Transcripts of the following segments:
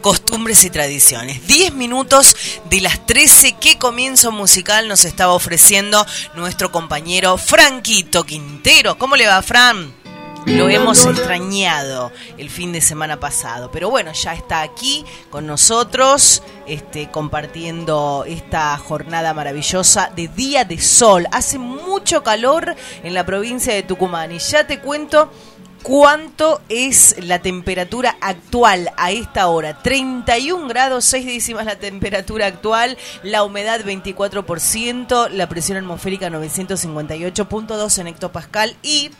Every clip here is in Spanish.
costumbres y tradiciones. 10 minutos de las 13, ¿qué comienzo musical nos estaba ofreciendo nuestro compañero Franquito Quintero? ¿Cómo le va, Fran? Lo hemos extrañado el fin de semana pasado, pero bueno, ya está aquí con nosotros, este, compartiendo esta jornada maravillosa de día de sol. Hace mucho calor en la provincia de Tucumán y ya te cuento ¿Cuánto es la temperatura actual a esta hora? 31 grados, 6 décimas la temperatura actual, la humedad 24%, la presión atmosférica 958.2 en hectopascal y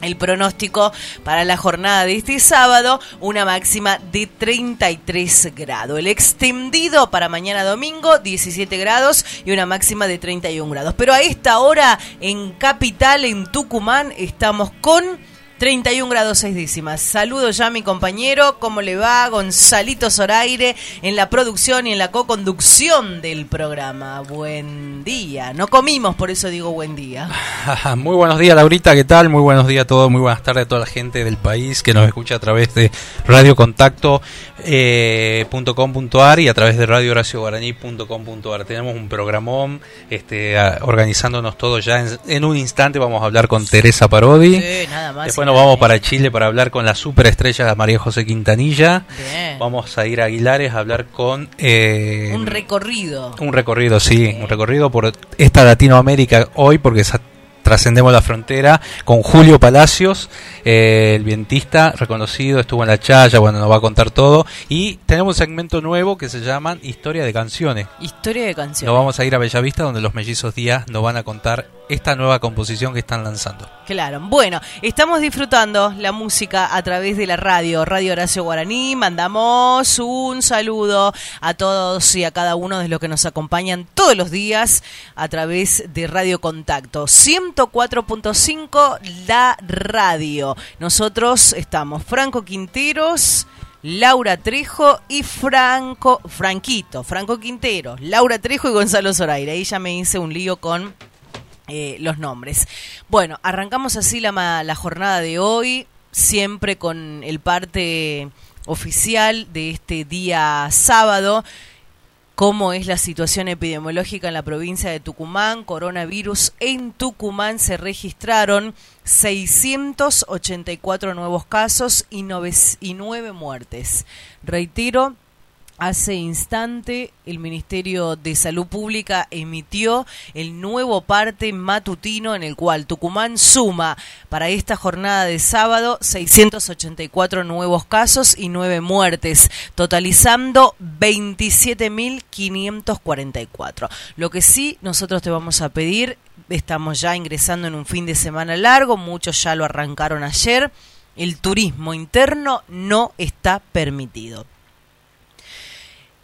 el pronóstico para la jornada de este sábado, una máxima de 33 grados. El extendido para mañana domingo, 17 grados y una máxima de 31 grados. Pero a esta hora en Capital, en Tucumán, estamos con 31 grados 6 décimas. Saludo ya a mi compañero, ¿cómo le va? Gonzalito Zoraire en la producción y en la co-conducción del programa. Buen día. No comimos, por eso digo buen día. Muy buenos días, Laurita, ¿qué tal? Muy buenos días a todos, muy buenas tardes a toda la gente del país que nos escucha a través de radiocontacto.com.ar eh, y a través de radiohoracioguaraní.com.ar. Tenemos un programón este, organizándonos todos ya. En, un instante vamos a hablar con Teresa Parodi. Sí, nada más vamos para Chile para hablar con la superestrella María José Quintanilla. Vamos a ir a Aguilares a hablar con... Eh, un recorrido. Un recorrido, sí, un recorrido por esta Latinoamérica hoy, porque trascendemos la frontera con Julio Palacios, eh, el vientista reconocido, estuvo en la Chaya, bueno, nos va a contar todo. Y tenemos un segmento nuevo que se llama Historia de Canciones. Historia de Canciones. Nos vamos a ir a Bellavista, donde los mellizos Díaz nos van a contar esta nueva composición que están lanzando. Claro, bueno, estamos disfrutando la música a través de la radio, Radio Horacio Guaraní. Mandamos un saludo a todos y a cada uno de los que nos acompañan todos los días a través de Radio Contacto. 104.5 La Radio. Nosotros estamos Franco Quinteros. Laura Trejo y Franco, Franquito, Franco Quintero, Laura Trejo y Gonzalo Zoraire. Ahí ya me hice un lío con eh, los nombres. Bueno, arrancamos así la, la jornada de hoy, siempre con el parte oficial de este día sábado cómo es la situación epidemiológica en la provincia de Tucumán. Coronavirus en Tucumán se registraron 684 nuevos casos y, y 9 muertes. Reitero, Hace instante el Ministerio de Salud Pública emitió el nuevo parte matutino en el cual Tucumán suma para esta jornada de sábado 684 nuevos casos y 9 muertes, totalizando 27.544. Lo que sí nosotros te vamos a pedir, estamos ya ingresando en un fin de semana largo, muchos ya lo arrancaron ayer, el turismo interno no está permitido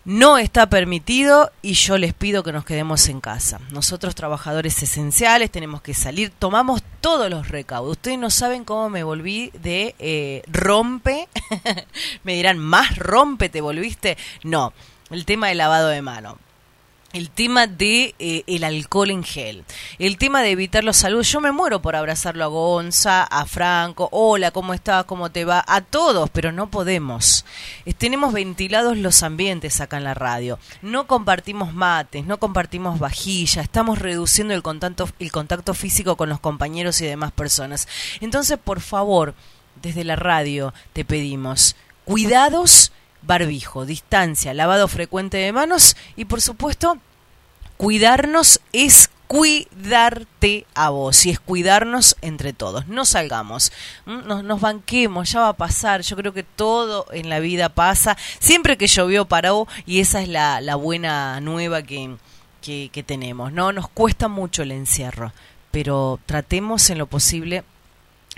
no está permitido y yo les pido que nos quedemos en casa. Nosotros trabajadores esenciales tenemos que salir, tomamos todos los recaudos. Ustedes no saben cómo me volví de eh, rompe, me dirán, ¿más rompe te volviste? No, el tema del lavado de mano el tema de eh, el alcohol en gel, el tema de evitar los saludos. Yo me muero por abrazarlo a Gonza, a Franco, hola, ¿cómo estás? ¿Cómo te va? A todos, pero no podemos. tenemos ventilados los ambientes acá en la radio. No compartimos mates, no compartimos vajilla, estamos reduciendo el contacto, el contacto físico con los compañeros y demás personas. Entonces, por favor, desde la radio te pedimos cuidados barbijo, distancia, lavado frecuente de manos y por supuesto cuidarnos es cuidarte a vos y es cuidarnos entre todos. No salgamos, nos, nos, banquemos, ya va a pasar. Yo creo que todo en la vida pasa. Siempre que llovió paró y esa es la, la buena nueva que, que, que tenemos. No nos cuesta mucho el encierro, pero tratemos en lo posible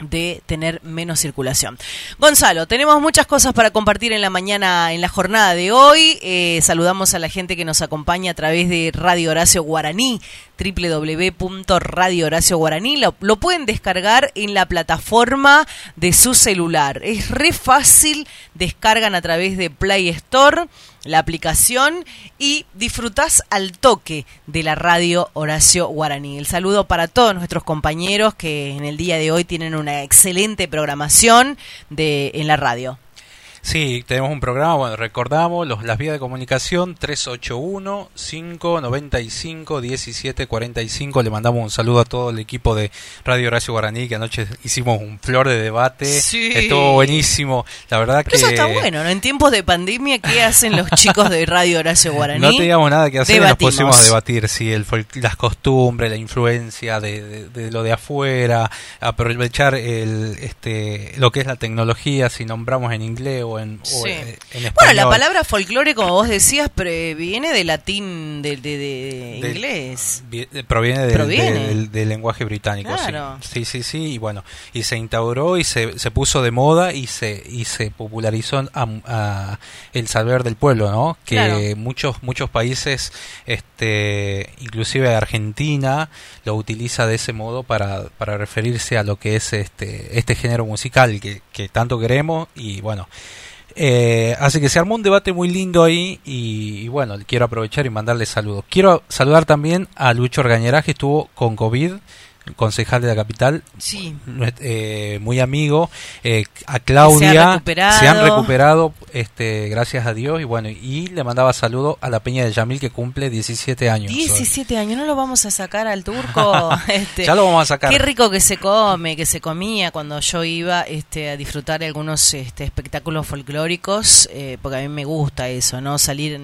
de tener menos circulación. Gonzalo, tenemos muchas cosas para compartir en la mañana, en la jornada de hoy. Eh, saludamos a la gente que nos acompaña a través de Radio Horacio Guaraní, www.radiohoracioguaraní. Lo, lo pueden descargar en la plataforma de su celular. Es re fácil, descargan a través de Play Store la aplicación y disfrutás al toque de la radio Horacio Guaraní. El saludo para todos nuestros compañeros que en el día de hoy tienen una excelente programación de, en la radio. Sí, tenemos un programa, bueno, recordamos los, las vías de comunicación 381-595-1745. Le mandamos un saludo a todo el equipo de Radio Horacio Guaraní, que anoche hicimos un flor de debate. Sí. Estuvo buenísimo. La verdad que... Eso está bueno, ¿no? En tiempos de pandemia, ¿qué hacen los chicos de Radio Horacio Guaraní? No teníamos nada que hacer y nos pusimos a debatir, sí, el, las costumbres, la influencia de, de, lo de afuera, aprovechar el, este, lo que es la tecnología, si nombramos en inglés o en, español. Bueno, la palabra folclore, como vos decías, viene de latín, de, de, inglés. proviene, del, Del, lenguaje británico, sí. Sí, sí, y bueno, y se instauró y se, se puso de moda y se, y se popularizó a, el saber del pueblo, ¿no? Que muchos, muchos países, este, inclusive Argentina, lo utiliza de ese modo para, para referirse a lo que es este, este género musical que, que tanto queremos y bueno, eh, así que se armó un debate muy lindo ahí y, bueno, quiero aprovechar y mandarle saludos. Quiero saludar también a Lucho Orgañará que estuvo con COVID concejal de la capital, sí. Eh, muy amigo, eh, a Claudia, se, han recuperado, este, gracias a Dios, y bueno, y le mandaba saludo a la Peña de Yamil que cumple 17 años. 17 años, no lo vamos a sacar al turco. este, ya lo vamos a sacar. Qué rico que se come, que se comía cuando yo iba este, a disfrutar de algunos este, espectáculos folclóricos, eh, porque a mí me gusta eso, ¿no? Salir,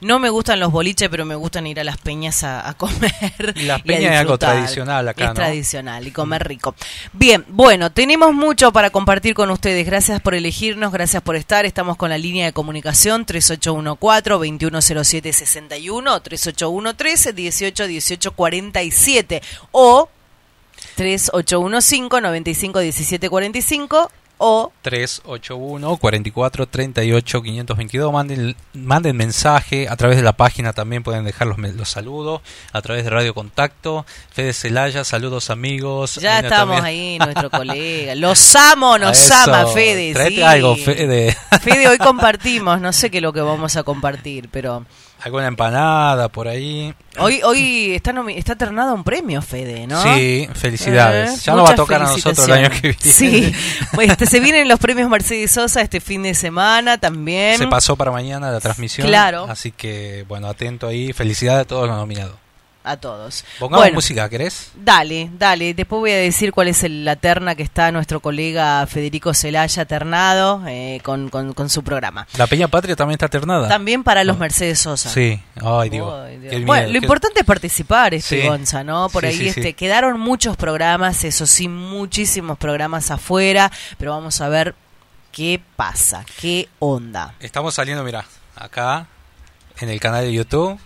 no me gustan los boliches, pero me gustan ir a las peñas a, comer. Las peñas es algo tradicional acá, ¿no? Tradicional y comer rico. Bien, bueno, tenemos mucho para compartir con ustedes. Gracias por elegirnos, gracias por estar. Estamos con la línea de comunicación 3814-2107-61, 3813-181847 o 3815-951745 o 381 44 38 522 manden manden mensaje a través de la página también pueden dejar los, los saludos a través de Radio Contacto. Fede Celaya saludos amigos. Ya estamos ahí nuestro colega. Los amo nos ama Fede sí. algo Fede. Fede hoy compartimos no sé qué es lo que vamos a compartir pero alguna empanada por ahí. Hoy hoy está está ternado un premio, Fede, ¿no? Sí, felicidades. Eh, ya nos va a tocar a nosotros el año que viene. Sí, pues, este, se vienen los premios Mercedes Sosa este fin de semana también. Se pasó para mañana la transmisión. Claro. Así que, bueno, atento ahí. Felicidades a todos los nominados a todos. Pongamos música, ¿querés? Dale, dale. Después voy a decir cuál es la terna que está nuestro colega Federico Celaya ternado eh, con, con, su programa. La Peña Patria también está ternada. También para los Mercedes Sosa. Sí, ay, Dios. bueno, lo importante es participar, este Gonza, ¿no? Por ahí este quedaron muchos programas, eso sí, muchísimos programas afuera, pero vamos a ver qué pasa, qué onda. Estamos saliendo, mira, acá en el canal de YouTube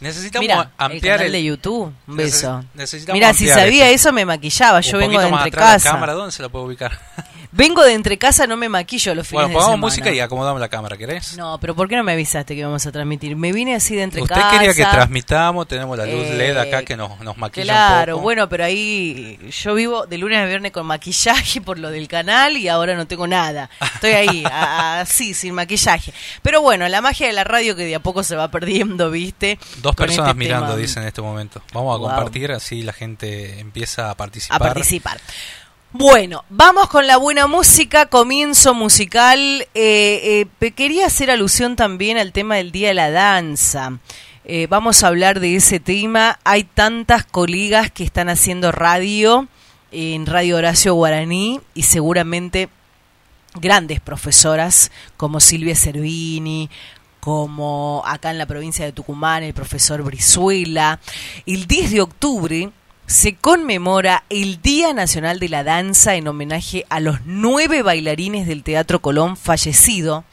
Necesitamos ampliar el de YouTube. Un beso. Mira, si sabía eso me maquillaba. Yo vengo de entre casa. Cámara, ¿dónde se la puedo ubicar? Vengo de entre casa, no me maquillo los fines bueno, pongamos música y acomodamos la cámara, ¿querés? No, pero ¿por qué no me avisaste que íbamos a transmitir? Me vine así de entre casa. Usted quería que transmitamos, tenemos la luz LED acá eh, que nos, nos maquilla Claro, un poco. bueno, pero ahí yo vivo de lunes a viernes con maquillaje por lo del canal y ahora no tengo nada. Estoy ahí, así, sin maquillaje. Pero bueno, la magia de la radio que de a poco se va perdiendo, ¿viste? Dos personas este mirando, dice en este momento. Vamos a compartir, así la gente empieza a participar. A participar. Bueno, vamos con la buena música, comienzo musical. Eh, eh, quería hacer alusión también al tema del Día de la Danza. Eh, vamos a hablar de ese tema. Hay tantas colegas que están haciendo radio en Radio Horacio Guaraní y seguramente grandes profesoras como Silvia Cervini, como acá en la provincia de Tucumán el profesor Brizuela. El 10 de octubre se conmemora el Día Nacional de la Danza en homenaje a los nueve bailarines del Teatro Colón fallecido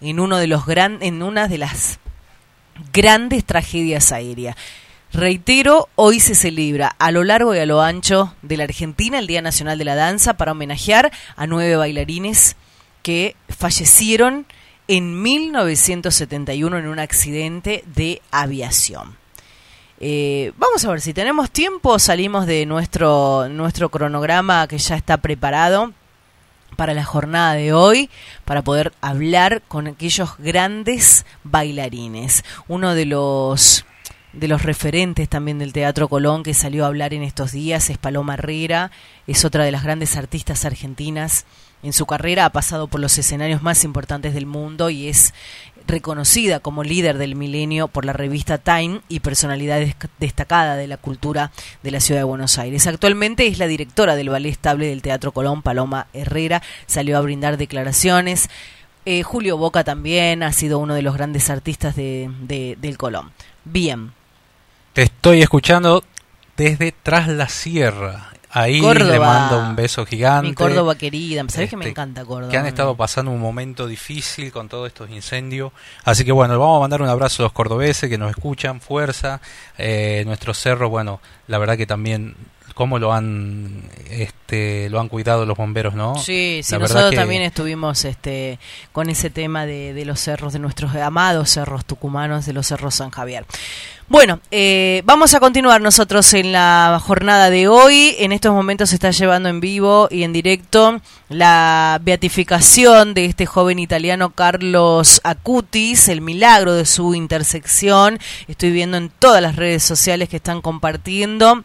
en uno de los gran, en una de las grandes tragedias aéreas. Reitero, hoy se celebra a lo largo y a lo ancho de la Argentina el Día Nacional de la Danza para homenajear a nueve bailarines que fallecieron en 1971 en un accidente de aviación. Eh, vamos a ver si tenemos tiempo, salimos de nuestro, nuestro cronograma que ya está preparado para la jornada de hoy, para poder hablar con aquellos grandes bailarines. Uno de los de los referentes también del Teatro Colón que salió a hablar en estos días es Paloma Herrera, es otra de las grandes artistas argentinas. En su carrera ha pasado por los escenarios más importantes del mundo y es reconocida como líder del milenio por la revista Time y personalidad destacada de la cultura de la ciudad de Buenos Aires. Actualmente es la directora del Ballet Estable del Teatro Colón, Paloma Herrera, salió a brindar declaraciones. Eh, Julio Boca también ha sido uno de los grandes artistas de, del Colón. Bien. Te estoy escuchando desde Tras la Sierra. Ahí le mando un beso gigante. Mi Córdoba querida, sabes que me este, encanta Córdoba. Que han estado pasando un momento difícil con todos estos incendios. Así que bueno, vamos a mandar un abrazo a los cordobeses que nos escuchan, fuerza. Eh, nuestro cerro, bueno, la verdad que también cómo lo han este lo han cuidado los bomberos, ¿no? Sí, sí, nosotros también estuvimos este con ese tema de, de, los cerros de nuestros amados cerros tucumanos, de los cerros San Javier. Bueno, eh, vamos a continuar nosotros en la jornada de hoy. En estos momentos se está llevando en vivo y en directo la beatificación de este joven italiano Carlos Acutis, el milagro de su intersección. Estoy viendo en todas las redes sociales que están compartiendo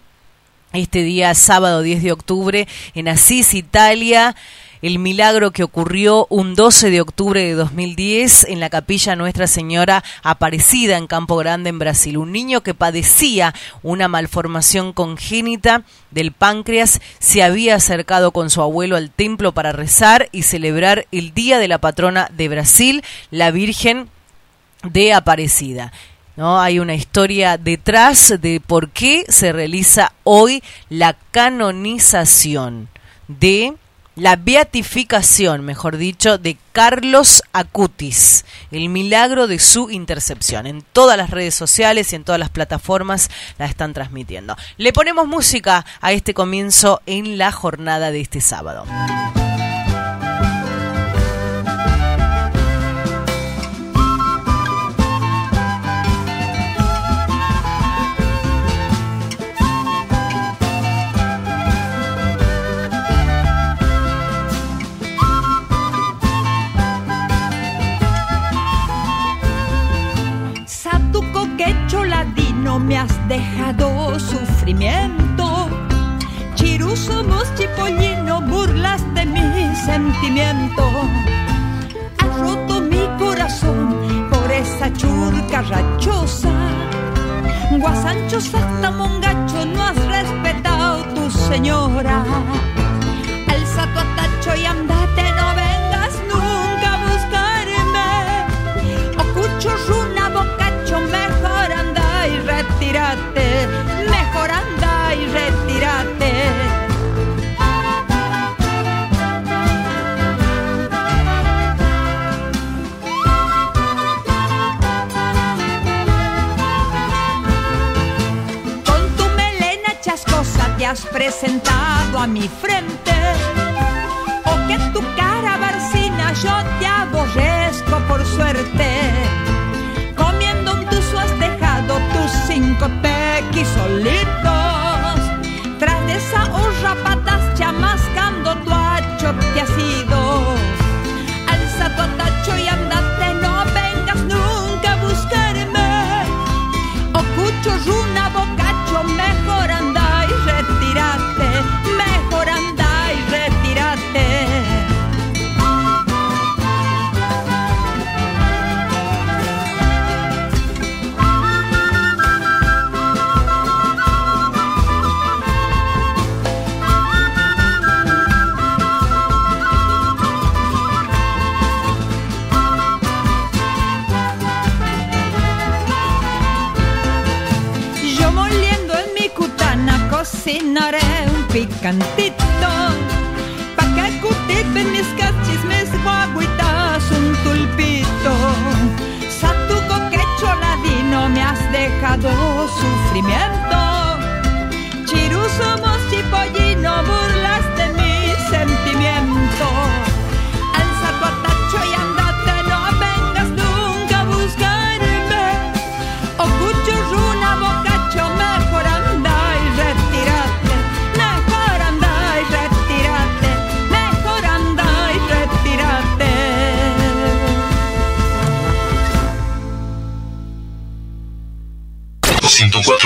este día sábado 10 de octubre en Asís, Italia el milagro que ocurrió un 12 de octubre de 2010 en la capilla Nuestra Señora Aparecida en Campo Grande, en Brasil. Un niño que padecía una malformación congénita del páncreas se había acercado con su abuelo al templo para rezar y celebrar el Día de la Patrona de Brasil, la Virgen de Aparecida. ¿No? Hay una historia detrás de por qué se realiza hoy la canonización de la beatificación, mejor dicho, de Carlos Acutis, el milagro de su intercepción. En todas las redes sociales y en todas las plataformas la están transmitiendo. Le ponemos música a este comienzo en la jornada de este sábado. Dejado sufrimiento. Chiru somos chipollino, burlas de mi sentimiento. Has roto mi corazón por esa churca rachosa. Guasancho, hasta mongacho, no has respetado tu señora. Alza tu atacho y andate, mejor anda y retírate. Con tu melena chascosa te has presentado a mi frente, o que tu cara barcina yo te aborrezco por suerte tus cinco tequis solitos. Cocinaré un picantito Pa' que cutipen mis cachis, mis guaguitas, un tulpito. Satuco que choladino me has dejado sufrimiento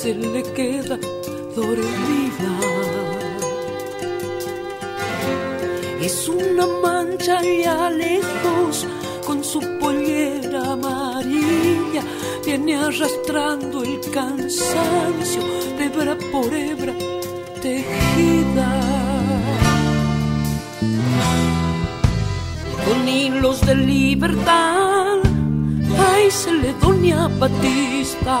se le queda dormida. Es una mancha allá lejos con su pollera amarilla, viene arrastrando el cansancio, hebra por hebra tejida. Con hilos de libertad Ay, Doña Batista.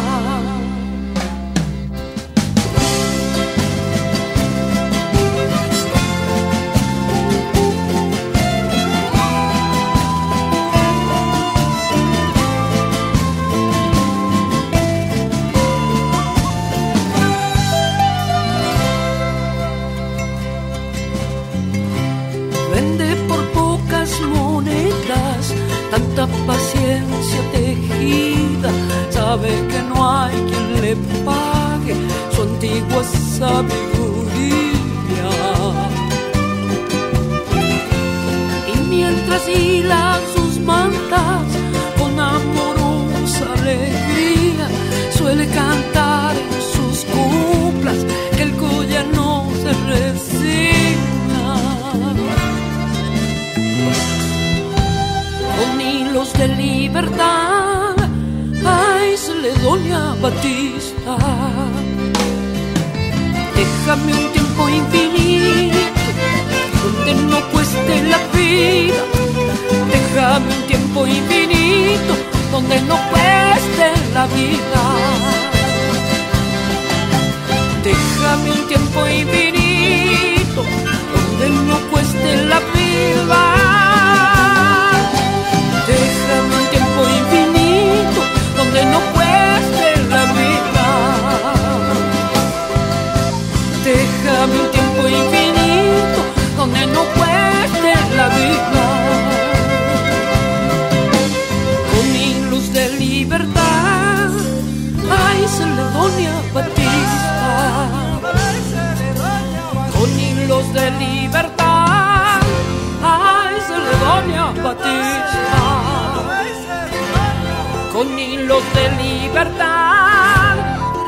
Hilos de libertad.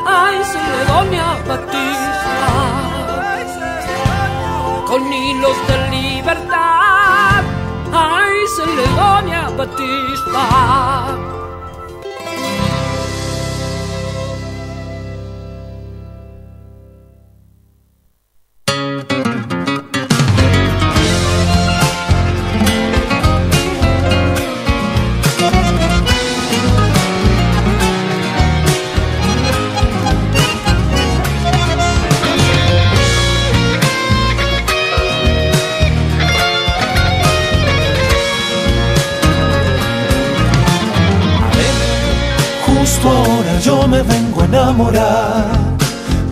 Ay, Cedonia Batista, con hilos de libertad. Ay, Cedonia Batista.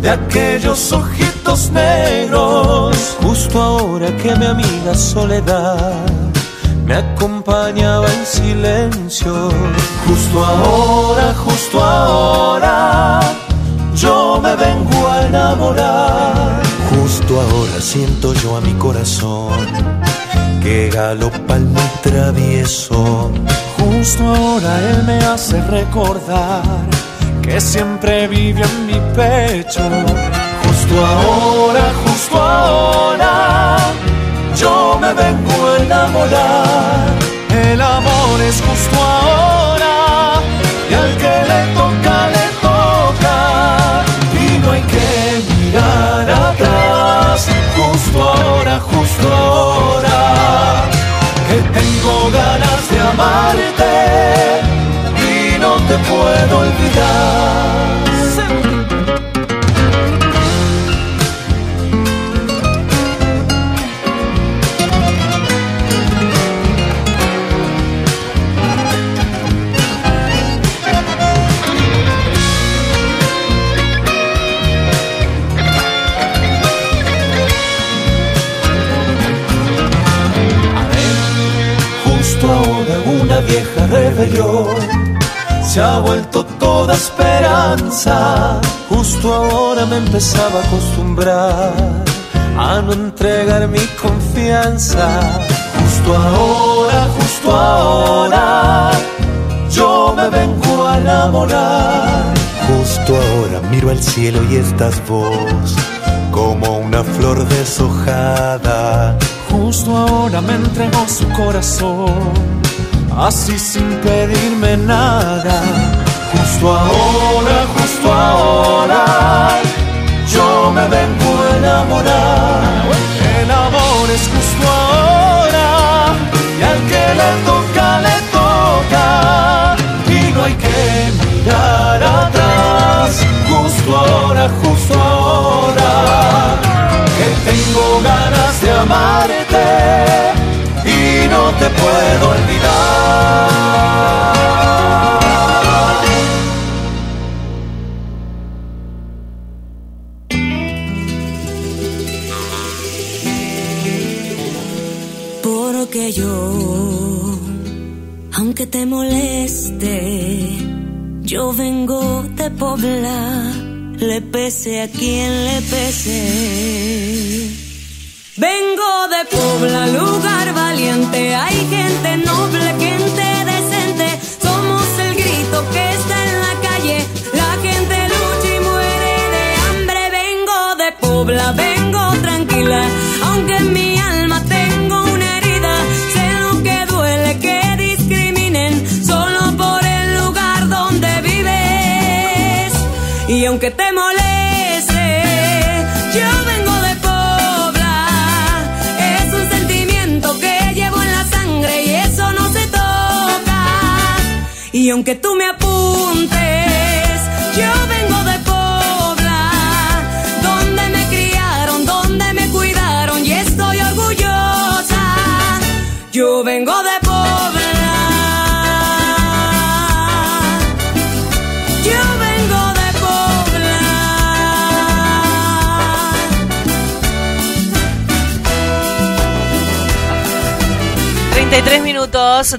De aquellos ojitos negros. Justo ahora que mi amiga Soledad me acompañaba en silencio. Justo ahora, justo ahora, yo me vengo a enamorar. Justo ahora siento yo a mi corazón que galopa el muy travieso. Justo ahora él me hace recordar que siempre vive en mi pecho. Justo ahora, justo ahora, yo me vengo a enamorar. El amor es justo ahora y al que le toca Justo ahora una vieja rebellona se ha vuelto toda esperanza. Justo ahora me empezaba a acostumbrar a no entregar mi confianza. Justo ahora, justo ahora, yo me vengo a enamorar. Justo ahora miro al cielo y estás vos como una flor deshojada. Justo ahora me entregó su corazón, así sin pedirme nada. Justo ahora, justo ahora, yo me vengo a enamorar. El amor es justo ahora, y al que le toca, le toca, y no hay que mirar atrás.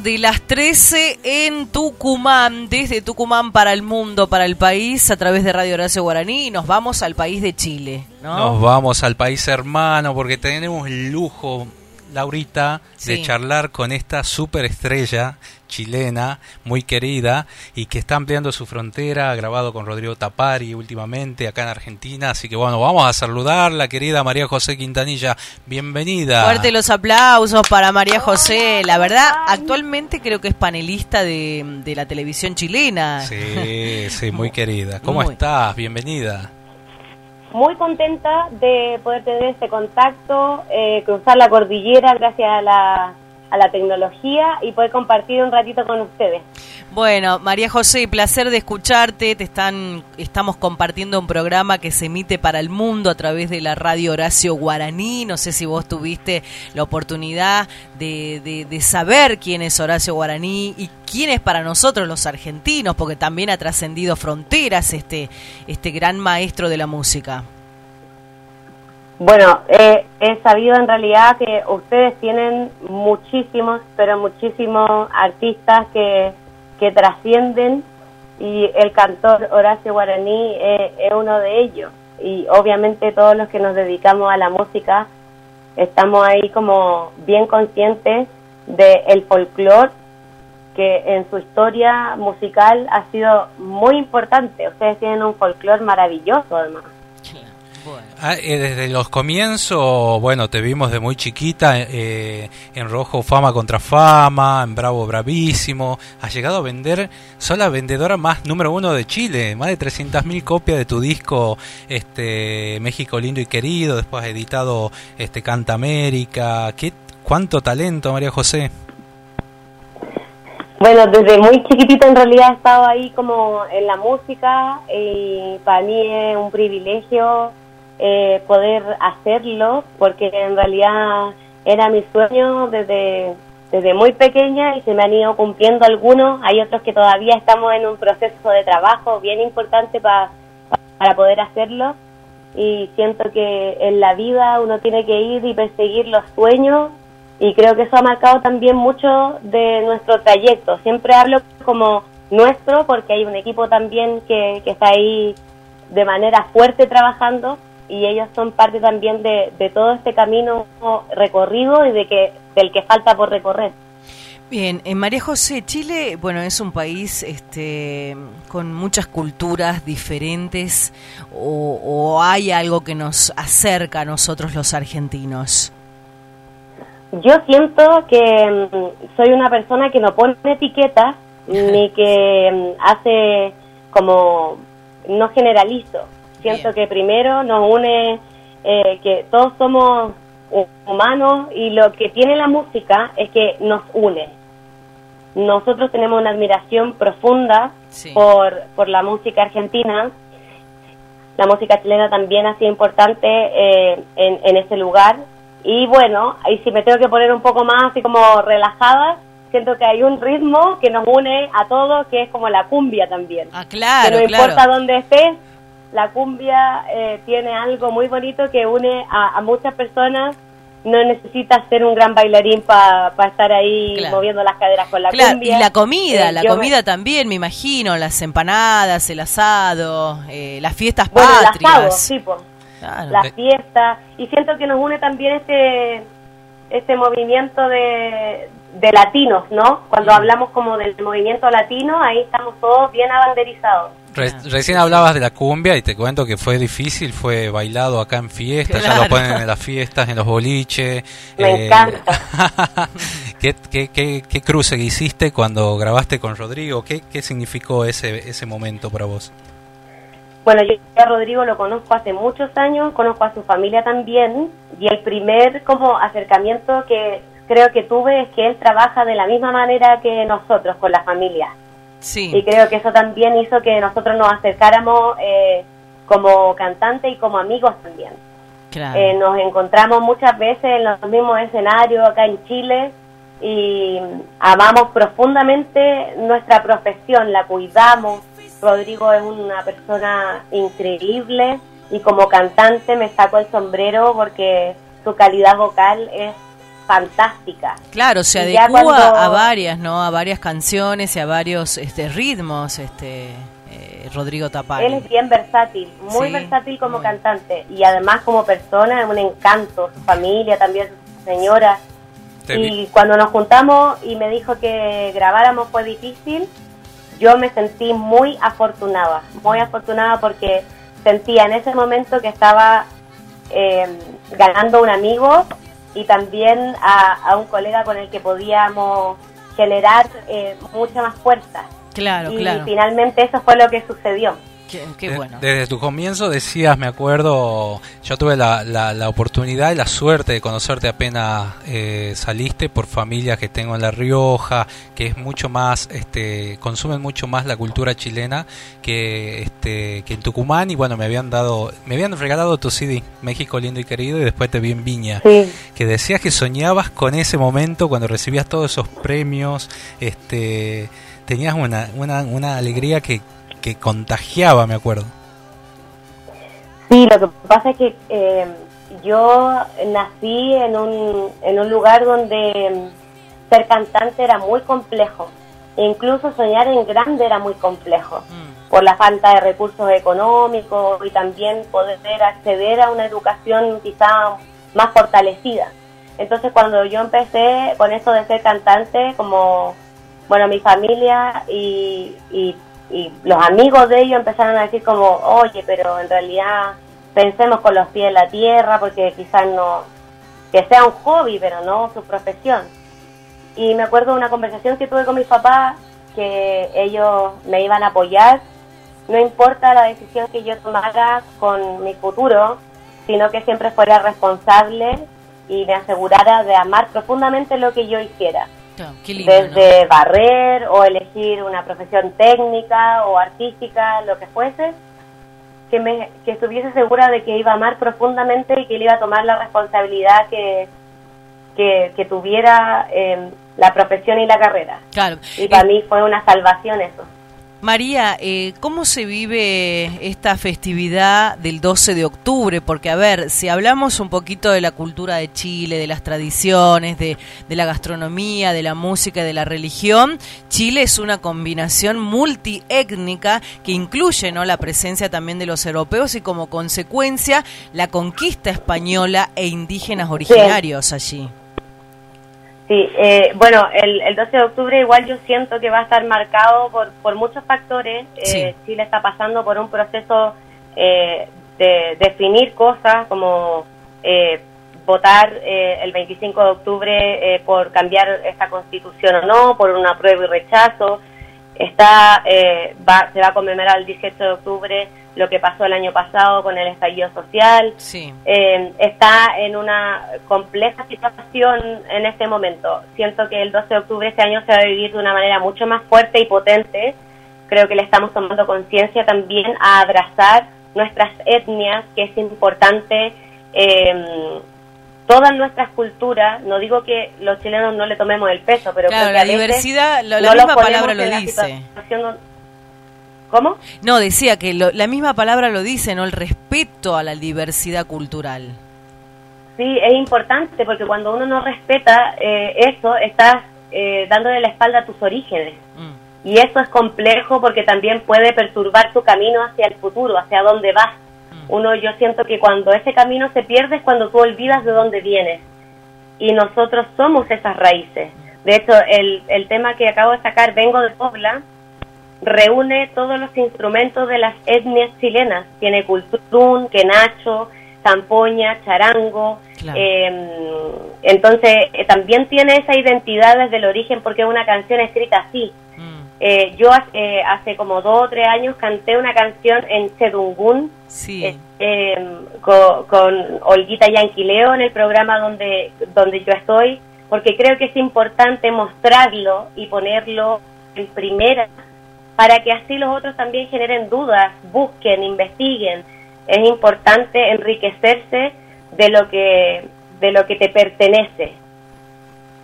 De las 13 en Tucumán, desde Tucumán para el mundo, para el país, a través de Radio Horacio Guaraní, y nos vamos al país de Chile, ¿no? Nos vamos al país hermano porque tenemos el lujo, Laurita, de charlar con esta superestrella chilena, muy querida, y que está ampliando su frontera, ha grabado con Rodrigo Tapari últimamente acá en Argentina, así que bueno, vamos a saludarla, querida María José Quintanilla, bienvenida. Fuerte los aplausos para María José. La verdad, actualmente creo que es panelista de, de la televisión chilena. Sí, sí, muy querida. ¿Cómo Muy. estás? Bienvenida. muy contenta de poder tener este contacto, eh, cruzar la cordillera gracias a la, a la tecnología y poder compartir un ratito con ustedes. Bueno, María José, placer de escucharte. Te están, estamos compartiendo un programa que se emite para el mundo a través de la radio Horacio Guaraní. No sé si vos tuviste la oportunidad de, de- de saber quién es Horacio Guaraní y quién es para nosotros los argentinos, porque también ha trascendido fronteras este, este gran maestro de la música. Bueno, eh, he sabido en realidad que ustedes tienen muchísimos, pero muchísimos artistas que, que trascienden y el cantor Horacio Guaraní eh, es uno de ellos. Y obviamente todos los que nos dedicamos a la música estamos ahí como bien conscientes del folclore que en su historia musical ha sido muy importante. Ustedes tienen un folclore maravilloso además. Ah, eh, desde los comienzos, bueno, te vimos de muy chiquita eh, en Rojo Fama contra Fama, en Bravo Bravísimo. Has llegado a vender, sos la vendedora más número uno de Chile, más de 300.000 copias de tu disco este México Lindo y Querido. Después has editado este Canta América. ¿Qué, ¿Cuánto talento, María José? Bueno, desde muy chiquitita en realidad he estado ahí como en la música y para mí es un privilegio eh, poder hacerlo porque en realidad era mi sueño desde, desde muy pequeña y se me han ido cumpliendo algunos. Hay otros que todavía estamos en un proceso de trabajo bien importante pa- para poder hacerlo y siento que en la vida uno tiene que ir y perseguir los sueños y creo que eso ha marcado también mucho de nuestro trayecto. Siempre hablo como nuestro porque hay un equipo también que, que está ahí de manera fuerte trabajando y ellos son parte también de, de todo este camino recorrido y de que del que falta por recorrer. Bien, en María José, Chile, bueno, es un país este, con muchas culturas diferentes o, o hay algo que nos acerca a nosotros los argentinos. Yo siento que mm, soy una persona que no pone etiquetas ni que mm, hace como no generalizo. Siento que primero nos une eh, que todos somos humanos y lo que tiene la música es que nos une. Nosotros tenemos una admiración profunda por, por la música argentina. La música chilena también ha sido importante eh, en, en ese lugar y bueno, ahí si me tengo que poner un poco más así como relajada, siento que hay un ritmo que nos une a todos, que es como la cumbia también. Ah, claro, que no importa dónde estés, la cumbia eh, tiene algo muy bonito que une a, muchas personas. No necesitas ser un gran bailarín para estar ahí moviendo las caderas con la cumbia. Y la comida, eh, la comida también, me imagino, las empanadas, el asado, eh, las fiestas patrias. El asado, sí, pues la fiesta, y siento que nos une también este, este movimiento de, de latinos, ¿no? Cuando hablamos como del movimiento latino, ahí estamos todos bien abanderizados. recién hablabas de la cumbia y te cuento que fue difícil, fue bailado acá en fiestas, ya lo ponen en las fiestas, en los boliches. Me eh, encanta. ¿Qué, qué, qué, qué cruce que hiciste cuando grabaste con Rodrigo? ¿Qué, qué significó ese, ese momento para vos? Bueno, yo a Rodrigo lo conozco hace muchos años, conozco a su familia también, y el primer como acercamiento que creo que tuve es que él trabaja de la misma manera que nosotros con la familia. Sí. Y creo que eso también hizo que nosotros nos acercáramos eh, como cantante y como amigos también. Claro. Eh, nos encontramos muchas veces en los mismos escenarios acá en Chile y amamos profundamente nuestra profesión, la cuidamos, Rodrigo es una persona increíble y como cantante me saco el sombrero porque su calidad vocal es fantástica. Claro, se adecua a varias, ¿no? A varias canciones y a varios este, ritmos, este eh, Rodrigo Tapari. Él es bien versátil, muy versátil como cantante y además como persona es un encanto, su familia también, su señora. y cuando nos juntamos y me dijo que grabáramos fue difícil, yo me sentí muy afortunada, muy afortunada porque sentía en ese momento que estaba eh, ganando un amigo y también a, un colega con el que podíamos generar eh, mucha más fuerza. Claro, y finalmente eso fue lo que sucedió. Desde tu comienzo decías, me acuerdo, yo tuve la, la, oportunidad y la suerte de conocerte apenas eh, saliste por familias que tengo en La Rioja, que es mucho más, este, consumen mucho más la cultura chilena que, este, que en Tucumán. Y bueno, me habían dado, me habían regalado tu CD, México lindo y querido y después te vi en Viña, que decías que soñabas con ese momento cuando recibías todos esos premios, este, tenías una, una, una alegría que que contagiaba, me acuerdo. Sí, lo que pasa es que eh, yo nací en un, en un lugar donde ser cantante era muy complejo. E incluso soñar en grande era muy complejo. Mm. Por la falta de recursos económicos y también poder acceder a una educación quizá más fortalecida. Entonces cuando yo empecé con esto de ser cantante, como, bueno, mi familia y, y y los amigos de ellos empezaron a decir como, oye, pero en realidad pensemos con los pies en la tierra porque quizás no, que sea un hobby, pero no su profesión. Y me acuerdo de una conversación que tuve con mis papás, que ellos me iban a apoyar, no importa la decisión que yo tomara con mi futuro, sino que siempre fuera responsable y me asegurara de amar profundamente lo que yo hiciera desde barrer o elegir una profesión técnica o artística, lo que fuese, que, me, que estuviese segura de que iba a amar profundamente y que él iba a tomar la responsabilidad que, que, tuviera eh, la profesión y la carrera. Claro. Y para mí fue una salvación eso. María, eh, ¿cómo se vive esta festividad del 12 de octubre? Porque, a ver, si hablamos un poquito de la cultura de Chile, de las tradiciones, de, la gastronomía, de la música de la religión, Chile es una combinación multiétnica que incluye ¿no? la presencia también de los europeos y como consecuencia la conquista española e indígenas originarios allí. Sí, eh, bueno, el, el, 12 de octubre igual yo siento que va a estar marcado por, por muchos factores. Eh, Chile está pasando por un proceso eh, de definir cosas como eh, votar el 25 de octubre por cambiar esta constitución o no, por una prueba y rechazo. Está, va, se va a conmemorar el 18 de octubre lo que pasó el año pasado con el estallido social. Eh, está en una compleja situación en este momento. Siento que el 12 de octubre este año se va a vivir de una manera mucho más fuerte y potente. Creo que le estamos tomando conciencia también a abrazar nuestras etnias, que es importante. Eh, todas nuestras culturas, no digo que los chilenos no le tomemos el peso, pero claro, la diversidad, la, misma palabra lo dice. ¿Cómo? No, decía que la misma palabra lo dice, ¿no? El respeto a la diversidad cultural. Sí, es importante porque cuando uno no respeta eh, eso, estás eh, dándole la espalda a tus orígenes. Mm. Y eso es complejo porque también puede perturbar tu camino hacia el futuro, hacia dónde vas. Uno, yo siento que cuando ese camino se pierde es cuando tú olvidas de dónde vienes. Y nosotros somos esas raíces. De hecho, el, el tema que acabo de sacar, Vengo de Pobla, reúne todos los instrumentos de las etnias chilenas. Tiene culturún, quenacho, zampoña, charango. Em, entonces, eh, también tiene esa identidad desde el origen porque es una canción escrita así. Mm. Eh, yo eh, hace como dos o tres años canté una canción en Chedungún em, con, con, Olguita Yanquileo en el programa donde, donde yo estoy, porque creo que es importante mostrarlo y ponerlo en primera para que así los otros también generen dudas, busquen, investiguen. Es importante enriquecerse de lo que de lo que te pertenece.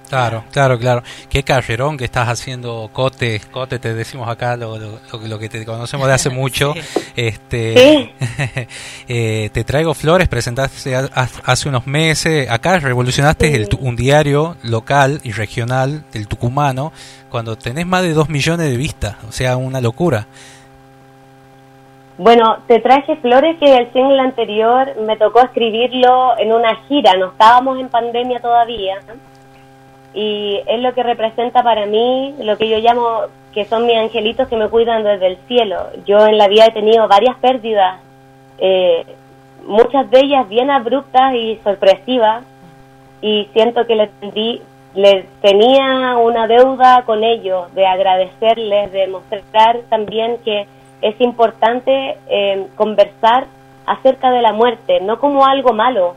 Claro, claro, claro. Qué carrerón que estás haciendo, Cote, Cote, te decimos acá lo, lo, que te conocemos de hace mucho. Este, eh, te traigo flores, presentaste hace unos meses. Acá revolucionaste el, un diario local y regional del tucumano cuando tenés más de dos millones de vistas, o sea, una locura. Bueno, te traje flores que el single anterior me tocó escribirlo en una gira, no estábamos en pandemia todavía, y es lo que representa para mí lo que yo llamo que son mis angelitos que me cuidan desde el cielo. Yo en la vida he tenido varias pérdidas, eh, muchas de ellas bien abruptas y sorpresivas, y siento que le tendí les tenía una deuda con ellos de agradecerles, de mostrar también que es importante eh, conversar acerca de la muerte, no como algo malo,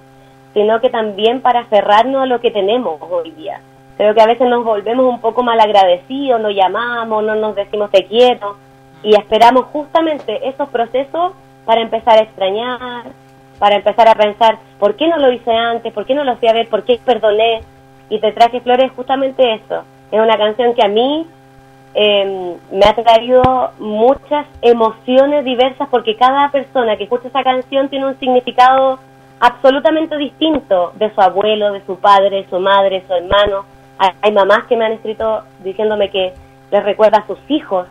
sino que también para aferrarnos a lo que tenemos hoy día. Creo que a veces nos volvemos un poco mal agradecidos, nos llamamos, no nos decimos te quiero y esperamos justamente esos procesos para empezar a extrañar, para empezar a pensar, ¿por qué no lo hice antes? ¿Por qué no lo fui a ver? ¿Por qué perdoné? y te traje flores justamente eso. Es una canción que a mí em, me ha traído muchas emociones diversas porque cada persona que escucha esa canción tiene un significado absolutamente distinto de su abuelo, de su padre, de su madre, su hermano. Hay mamás que me han escrito diciéndome que les recuerda a sus hijos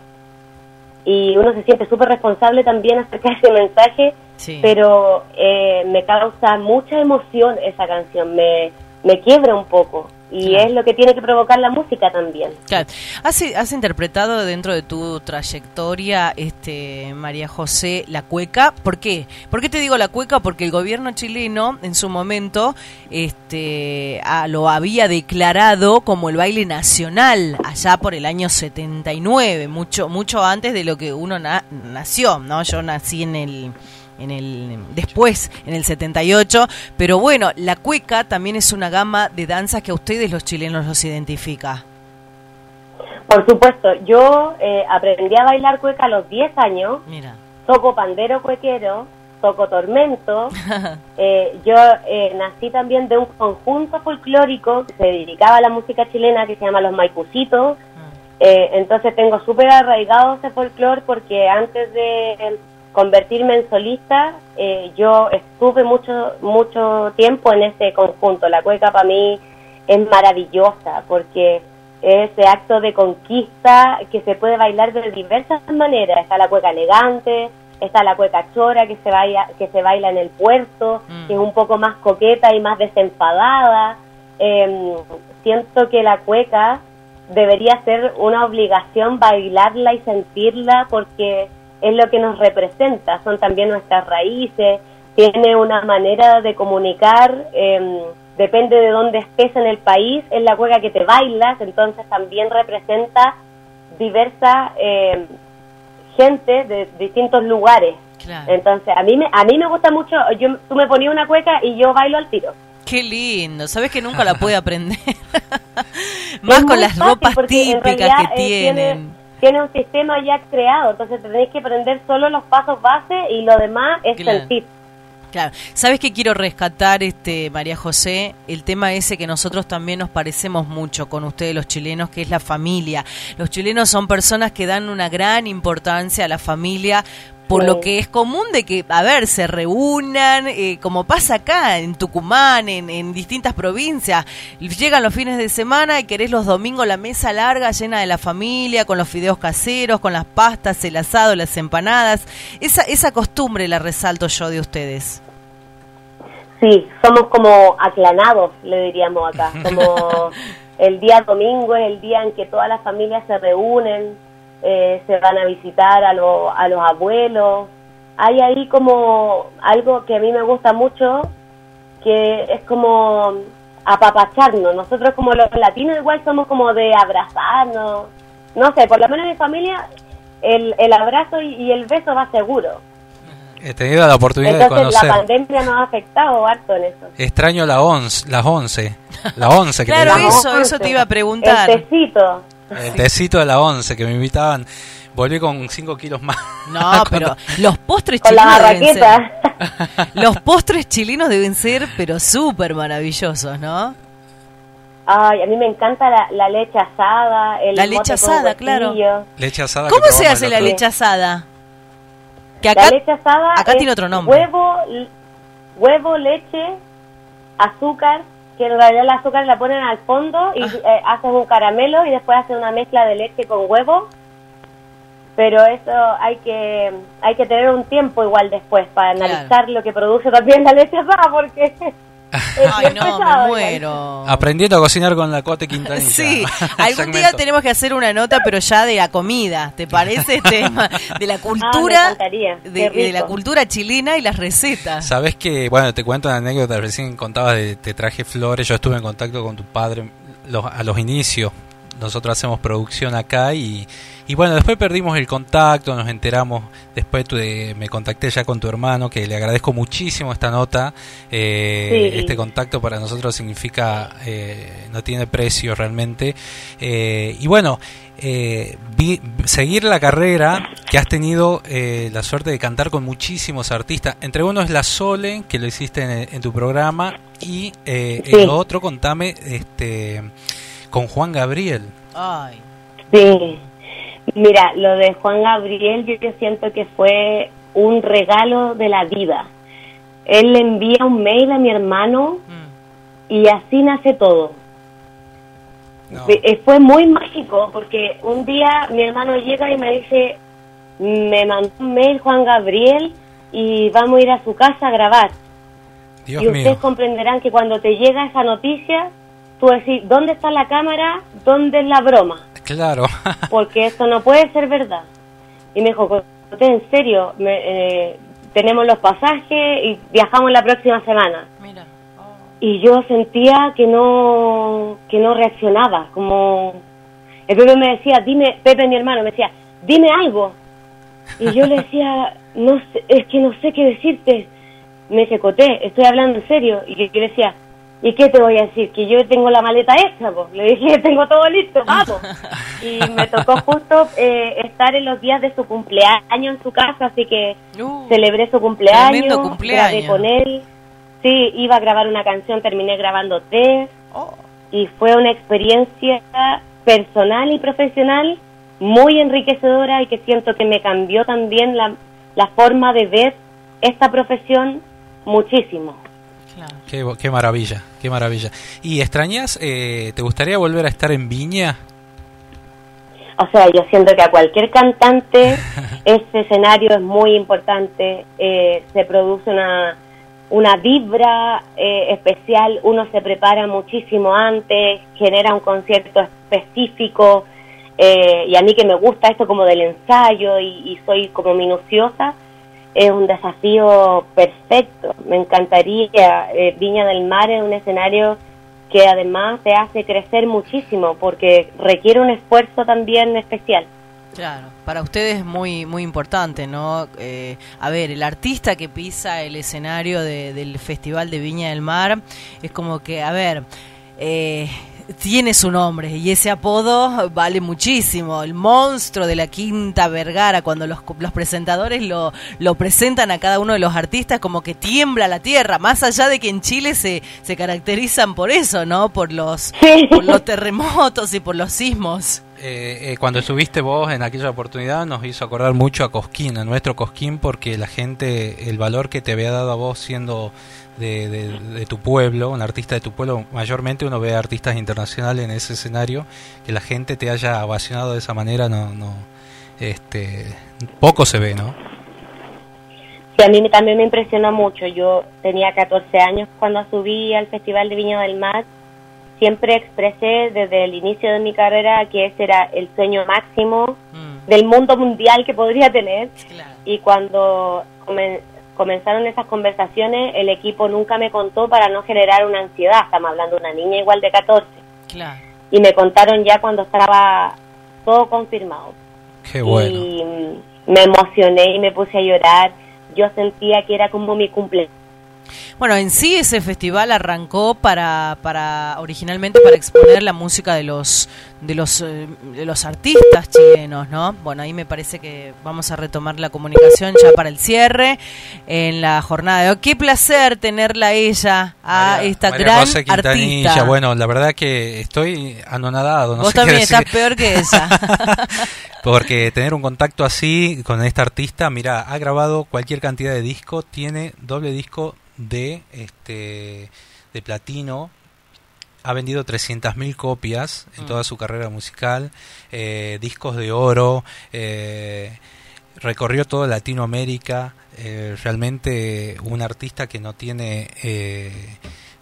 y uno se siente súper responsable también acerca de ese mensaje, pero eh, me causa mucha emoción esa canción, me, me quiebra un poco. Y es lo que tiene que provocar la música también. Claro. ¿Has, ¿Has, interpretado dentro de tu trayectoria, este María José, la cueca? ¿Por qué? ¿Por qué te digo la cueca? Porque el gobierno chileno en su momento este, lo había declarado como el baile nacional allá por el año 79, mucho, mucho antes de lo que uno nació, ¿no? Yo nací en el en el después, en el 78. Pero bueno, la cueca también es una gama de danzas que a ustedes los chilenos los identifica. Por supuesto, yo eh, aprendí a bailar cueca a los 10 años. Mira. Toco pandero cuequero, toco tormento. Eh, yo eh, nací también de un conjunto folclórico que se dedicaba a la música chilena que se llama Los Maicucitos. Eh, entonces tengo súper arraigado ese folclore porque antes de convertirme en solista, eh, yo estuve mucho, mucho tiempo en ese conjunto. La cueca para mí es maravillosa porque es ese acto de conquista que se puede bailar de diversas maneras. Está la cueca elegante, está la cueca chora que se baila, que se baila en el puerto, mm. que es un poco más coqueta y más desenfadada. Em, siento que la cueca debería ser una obligación bailarla y sentirla porque es lo que nos representa, son también nuestras raíces, tiene una manera de comunicar, eh, depende de dónde estés en el país, es la cueca que te bailas, entonces también representa diversa eh, gente de distintos lugares. Entonces, a mí me, a mí me gusta mucho, yo, tú me ponías una cueca y yo bailo al tiro. Qué lindo, sabes que nunca la pude aprender. Más con las ropas típicas que eh, tienen. Tiene, un sistema ya creado, entonces tenéis que aprender solo los pasos base y lo demás es sentir. Claro, sabes que quiero rescatar, este María José, el tema ese que nosotros también nos parecemos mucho con ustedes los chilenos, que es la familia. Los chilenos son personas que dan una gran importancia a la familia por lo que es común de que, a ver, se reúnan, eh, como pasa acá en Tucumán, en, distintas provincias, llegan los fines de semana y querés los domingos la mesa larga llena de la familia, con los fideos caseros, con las pastas, el asado, las empanadas. Esa, esa costumbre la resalto yo de ustedes. Sí, somos como aclanados, le diríamos acá, como el día domingo es el día en que todas las familias se reúnen, eh, se van a visitar a, a los abuelos. Hay ahí como algo que a mí me gusta mucho, que es como apapacharnos. Nosotros como los latinos igual somos como de abrazarnos. No sé, por lo menos en mi familia el, el abrazo y, el beso va seguro. He tenido la oportunidad de conocer. la pandemia nos ha afectado harto en eso. Extraño la once, las once. La once que Claro, eso, eso te iba a preguntar. El tecito. El tecito de la once que me invitaban. Volví con 5 kilos más. No, pero los postres chilenos. Deben ser, los postres chilenos deben ser, pero súper maravillosos, ¿no? Ay, a mí me encanta la, leche asada. El la leche asada, claro. Leche asada. ¿Cómo se hace la leche asada? Que acá, la leche asada acá tiene otro nombre. Huevo, huevo, leche, azúcar, que en realidad el azúcar la ponen al fondo y ah. eh, hacen un caramelo y después hacen una mezcla de leche con huevo. Pero eso hay que hay que tener un tiempo igual después para analizar lo que produce también la leche porque Ay, no, me muero. Aprendiendo a cocinar con la Cote Quintanilla. Sí, algún día tenemos que hacer una nota, pero ya de la comida, ¿te parece? tema de la cultura, ah, de, la cultura chilena y las recetas. Sabes que, bueno, te cuento una anécdota, recién contabas de te traje flores, yo estuve en contacto con tu padre a los inicios. Nosotros hacemos producción acá y y bueno, después perdimos el contacto, nos enteramos, después me contacté ya con tu hermano, que le agradezco muchísimo esta nota. Eh, este contacto para nosotros significa, eh, no tiene precio realmente. Eh, y bueno, seguir la carrera que has tenido la suerte de cantar con muchísimos artistas. Entre uno es La Sole, que lo hiciste en, tu programa, y el otro, contame, este, con Juan Gabriel. Ay. Sí. Mira, lo de Juan Gabriel yo, siento que fue un regalo de la vida. Él le envía un mail a mi hermano mm. y así nace todo. Eh, fue muy mágico porque un día mi hermano llega y me dice, me mandó un mail Juan Gabriel y vamos a ir a su casa a grabar. y ustedes comprenderán que cuando te llega esa noticia, tú decís, ¿dónde está la cámara? ¿Dónde es la broma? Claro. porque esto no puede ser verdad. Y me dijo, en serio, eh, tenemos los pasajes y viajamos la próxima semana. Mira. Oh. Y yo sentía que no, que no reaccionaba, como... El Pepe me decía, dime, Pepe mi hermano, me decía, dime algo. Y yo le decía, no sé, es que no sé qué decirte. Me secoté, estoy hablando en serio. Y yo le decía, ¿Y qué te voy a decir? Que yo tengo la maleta hecha, pues. Le dije, tengo todo listo, vamos. y me tocó justo eh, estar en los días de su cumpleaños en su casa, así que uh, celebré su cumpleaños, cumpleaños, grabé con él. Sí, iba a grabar una canción, terminé grabando tres. Oh. Y fue una experiencia personal y profesional muy enriquecedora y que siento que me cambió también la, la forma de ver esta profesión muchísimo. Qué, maravilla, qué maravilla. ¿Y extrañas, eh, te gustaría volver a estar en Viña? O sea, yo siento que a cualquier cantante ese escenario es muy importante, eh, se produce una, una vibra eh, especial, uno se prepara muchísimo antes, genera un concierto específico, y a mí que me gusta esto como del ensayo y soy como minuciosa, es un desafío perfecto. Me encantaría. Eh, Viña del Mar es un escenario que además te hace crecer muchísimo porque requiere un esfuerzo también especial. Claro, para ustedes es muy muy importante, ¿no? Eh, a ver, el artista que pisa el escenario del Festival de Viña del Mar es como que, a ver, eh, tiene su nombre y ese apodo vale muchísimo. El monstruo de la Quinta Vergara, cuando los, los presentadores lo, lo, presentan a cada uno de los artistas, como que tiembla la tierra, más allá de que en Chile se, se caracterizan por eso, ¿no? Por los, por los terremotos y por los sismos. Eh, eh, cuando estuviste vos en aquella oportunidad nos hizo acordar mucho a Cosquín, a nuestro Cosquín, porque la gente, el valor que te había dado a vos siendo de, tu pueblo, un artista de tu pueblo, mayormente uno ve artistas internacionales en ese escenario, que la gente te haya ovacionado de esa manera, no, no, este, poco se ve, ¿no? Sí, a mí también me impresionó mucho. Yo tenía 14 años cuando subí al Festival de Viña del Mar. Siempre expresé desde el inicio de mi carrera que ese era el sueño máximo mm. del mundo mundial que podría tener. Y cuando comenzaron esas conversaciones, el equipo nunca me contó para no generar una ansiedad. Estamos hablando de una niña igual de 14. Claro. Y me contaron ya cuando estaba todo confirmado. Qué bueno. Y me emocioné y me puse a llorar. Yo sentía que era como mi cumpleaños bueno, en sí ese festival arrancó para, para originalmente para exponer la música de los de los eh, de los artistas chilenos, ¿no? Bueno, ahí me parece que vamos a retomar la comunicación ya para el cierre en la jornada de. Qué placer tenerla ella a esta gran artista. Bueno, la verdad que estoy anonadado. Vos también estás peor que ella. Porque tener un contacto así con esta artista, mira, ha grabado cualquier cantidad de disco, tiene doble disco de, este, de platino. Ha vendido 300.000 copias en toda mm. su carrera musical, eh, discos de oro, eh, recorrió toda Latinoamérica, eh, realmente un artista que no tiene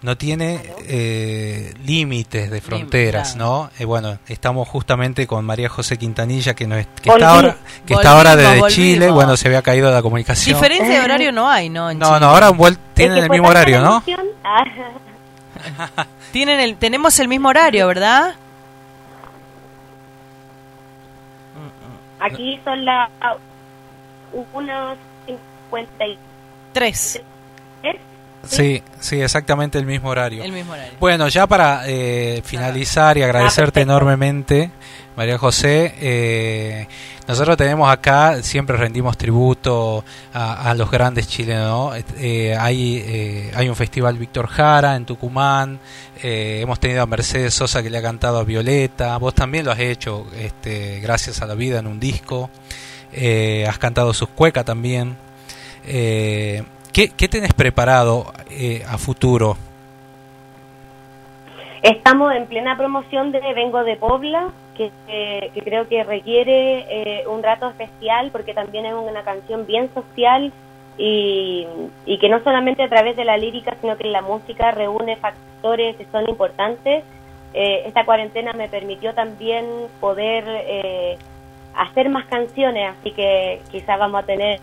no tiene eh, límites de fronteras, ¿no? Eh, bueno, estamos justamente con María José Quintanilla, que, no es, que está ahora, que está ahora desde Chile, bueno, se había caído la comunicación. Diferencia de horario no hay, ¿no? no, no, ahora tienen el mismo horario, ¿no? tienen el, tenemos el mismo horario, ¿verdad? Aquí son las 1.53. Sí, sí, exactamente el mismo horario. Bueno, ya para eh, finalizar y agradecerte enormemente, María José, eh, nosotros tenemos acá, siempre rendimos tributo a, los grandes chilenos. Eh, hay, hay un festival Víctor Jara en Tucumán, hemos tenido a Mercedes Sosa que le ha cantado a Violeta, vos también lo has hecho este, gracias a la vida en un disco, has cantado sus cuecas también. Eh, ¿Qué, tenés preparado eh, a futuro? Estamos en plena promoción de Vengo de Pobla, que, creo que requiere eh, un rato especial porque también es una canción bien social y, que no solamente a través de la lírica, sino que la música reúne factores que son importantes. Eh, esta cuarentena me permitió también poder hacer más canciones, así que quizás vamos a tener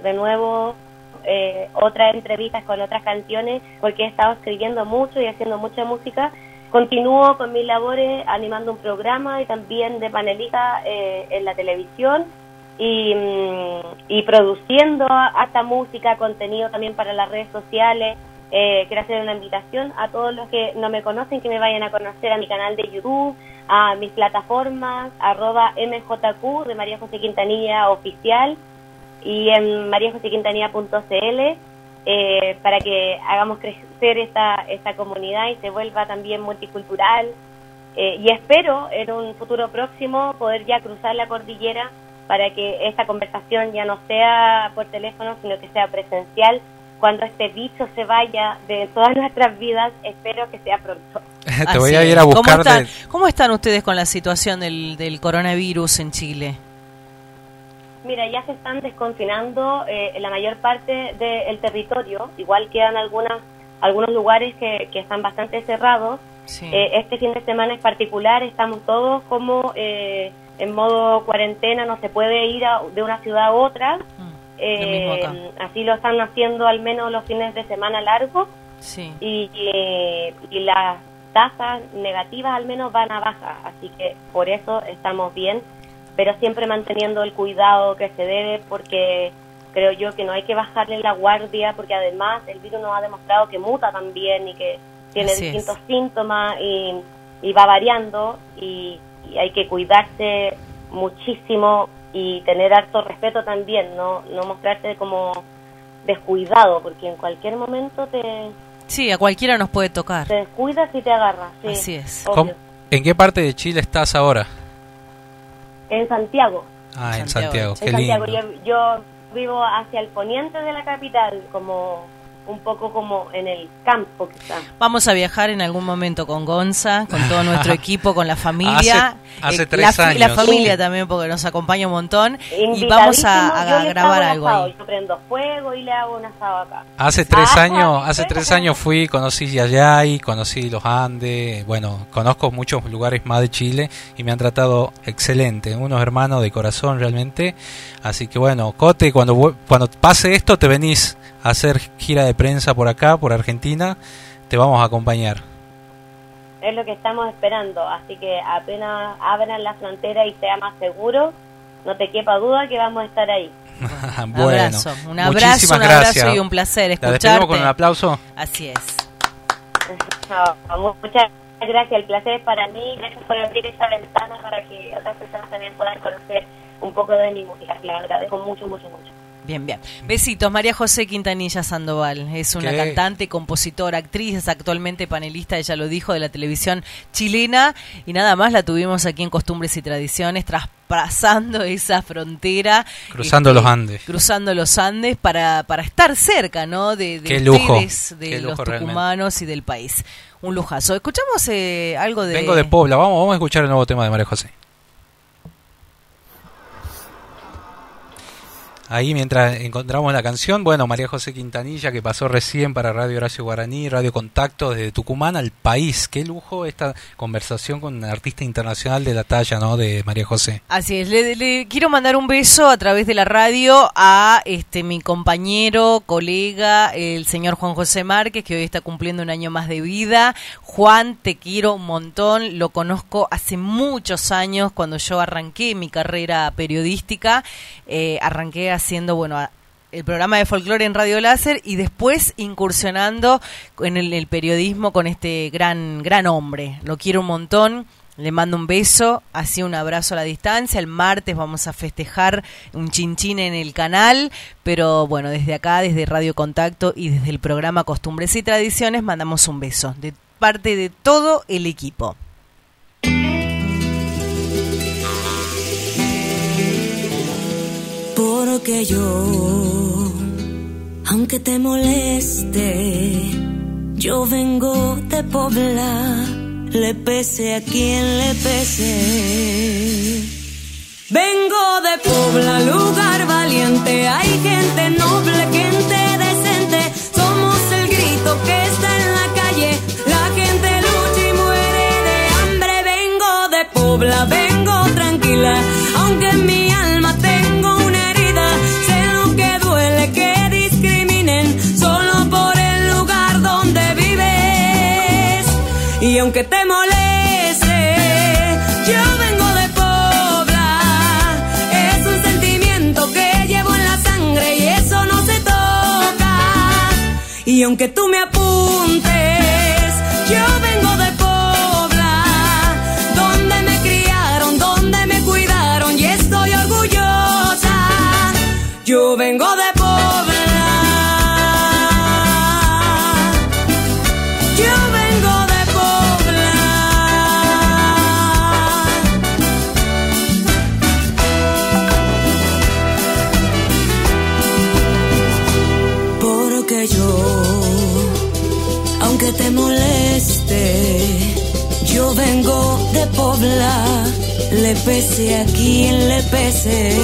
de nuevo eh, otras entrevistas con otras canciones porque he estado escribiendo mucho y haciendo mucha música. Continúo con mis labores animando un programa y también de panelista eh, en la televisión y, mm, produciendo hasta música, contenido también para las redes sociales. Eh, quiero hacer una invitación a todos los que no me conocen que me vayan a conocer a mi canal de YouTube, a mis plataformas, arroba mjq de María José Quintanilla Oficial y en mariajosequintanilla.cl eh, para que hagamos crecer esta, esta comunidad y se vuelva también multicultural eh, y espero en un futuro próximo poder ya cruzar la cordillera para que esta conversación ya no sea por teléfono, sino que sea presencial. Cuando este bicho se vaya de todas nuestras vidas, espero que sea pronto. Te voy a ir a buscar. ¿Cómo están, ustedes con la situación del, del coronavirus en Chile? Mira, ya se están desconfinando eh, la mayor parte del territorio, igual quedan algunas, algunos lugares que, que están bastante cerrados. Eh, este fin de semana en particular estamos todos como eh, en modo cuarentena, no se puede ir de una ciudad a otra. Mm, eh, así lo están haciendo al menos los fines de semana largos. Y, y, las tasas negativas al menos van a baja, así que por eso estamos bien, pero siempre manteniendo el cuidado que se debe porque creo yo que no hay que bajarle la guardia porque además el virus nos ha demostrado que muta también y que tiene distintos síntomas y, y, va variando y, hay que cuidarse muchísimo y tener harto respeto también, no, no mostrarse como descuidado, porque en cualquier momento te... Sí, a cualquiera nos puede tocar. Te descuidas y te agarras. Sí, Así es. ¿En qué parte de Chile estás ahora? En Santiago. Ah, en Santiago, qué Santiago. Yo, yo vivo hacia el poniente de la capital, como un poco como en el campo quizá. Vamos a viajar en algún momento con Gonza, con todo nuestro equipo, con la familia. Hace, eh, tres la, años. La familia también, porque nos acompaña un montón. Y vamos a, grabar algo ahí. Yo prendo fuego y le hago un asado acá. Hace tres años, hace tres años fui, conocí Yayay, conocí los Andes, bueno, conozco muchos lugares más de Chile y me han tratado excelente, unos hermanos de corazón realmente. Así que bueno, Cote, cuando, cuando pase esto te venís hacer gira de prensa por acá, por Argentina, te vamos a acompañar. Es lo que estamos esperando, así que apenas abran la frontera y sea más seguro, no te quepa duda que vamos a estar ahí. bueno, un abrazo, un abrazo, un abrazo y un placer escucharte. con un aplauso? Así es. muchas gracias, el placer es para mí, gracias por abrir esa ventana para que otras personas también puedan conocer un poco de mi música, la agradezco mucho, mucho, mucho. Bien, bien. Besitos. María José Quintanilla Sandoval es una cantante, compositora, actriz, es actualmente panelista, ella lo dijo, de la televisión chilena y nada más la tuvimos aquí en Costumbres y Tradiciones, traspasando esa frontera. Cruzando este, los Andes. Cruzando los Andes para, para estar cerca, ¿no? De, de ustedes, de los tucumanos y del país. Un lujazo. Escuchamos eh, algo de... Vengo de Pobla, vamos, vamos a escuchar el nuevo tema de María José. Ahí mientras encontramos la canción, bueno, María José Quintanilla que pasó recién para Radio Horacio Guaraní, Radio Contacto desde Tucumán al país. Qué lujo esta conversación con un artista internacional de la talla, ¿no? De María José. Así es, le, quiero mandar un beso a través de la radio a este mi compañero, colega, el señor Juan José Márquez, que hoy está cumpliendo un año más de vida. Juan, te quiero un montón, lo conozco hace muchos años cuando yo arranqué mi carrera periodística, eh, arranqué a haciendo, bueno, el programa de folclore en Radio Láser y después incursionando en el, periodismo con este gran, gran hombre. Lo quiero un montón. Le mando un beso, así un abrazo a la distancia. El martes vamos a festejar un chinchín en el canal, pero bueno, desde acá, desde Radio Contacto y desde el programa Costumbres y Tradiciones, mandamos un beso de parte de todo el equipo. Que yo, aunque te moleste, yo vengo de Pobla, le pese a quien le pese. Vengo de Pobla, lugar valiente, hay gente noble, gente decente, somos el grito que está en la calle, la gente lucha y muere de hambre. Vengo de Pobla, vengo tranquila, aunque te moleste, yo vengo de Pobla. Es un sentimiento que llevo en la sangre y eso no se toca. Y aunque tú me apuntes, de Pobla, le pese aquí en le pese.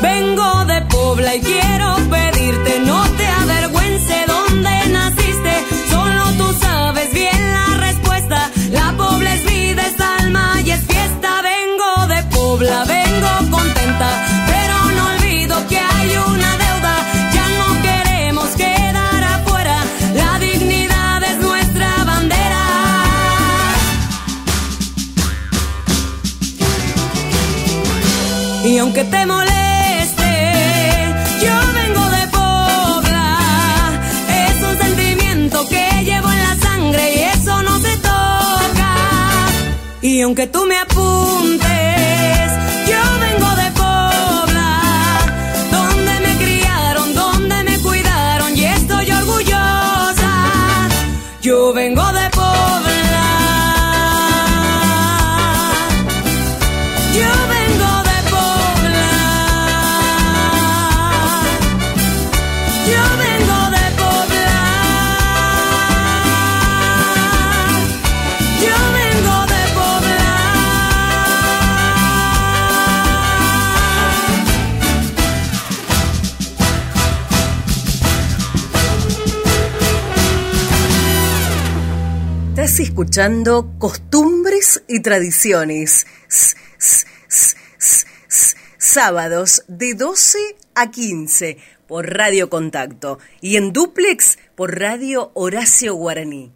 Vengo de Pobla y quiero pedirte, no te avergüence donde naciste, solo tú sabes bien la respuesta. La Pobla es vida, es alma y es fiesta. Vengo de Pobla, vengo contenta Y aunque te moleste, yo vengo de Pobla. Es un sentimiento que llevo en la sangre y eso no se toca. Y aunque tú me apuntes, escuchando Costumbres y Tradiciones. Sábados de 12 a 15 por Radio Contacto y en duplex por Radio Horacio Guaraní.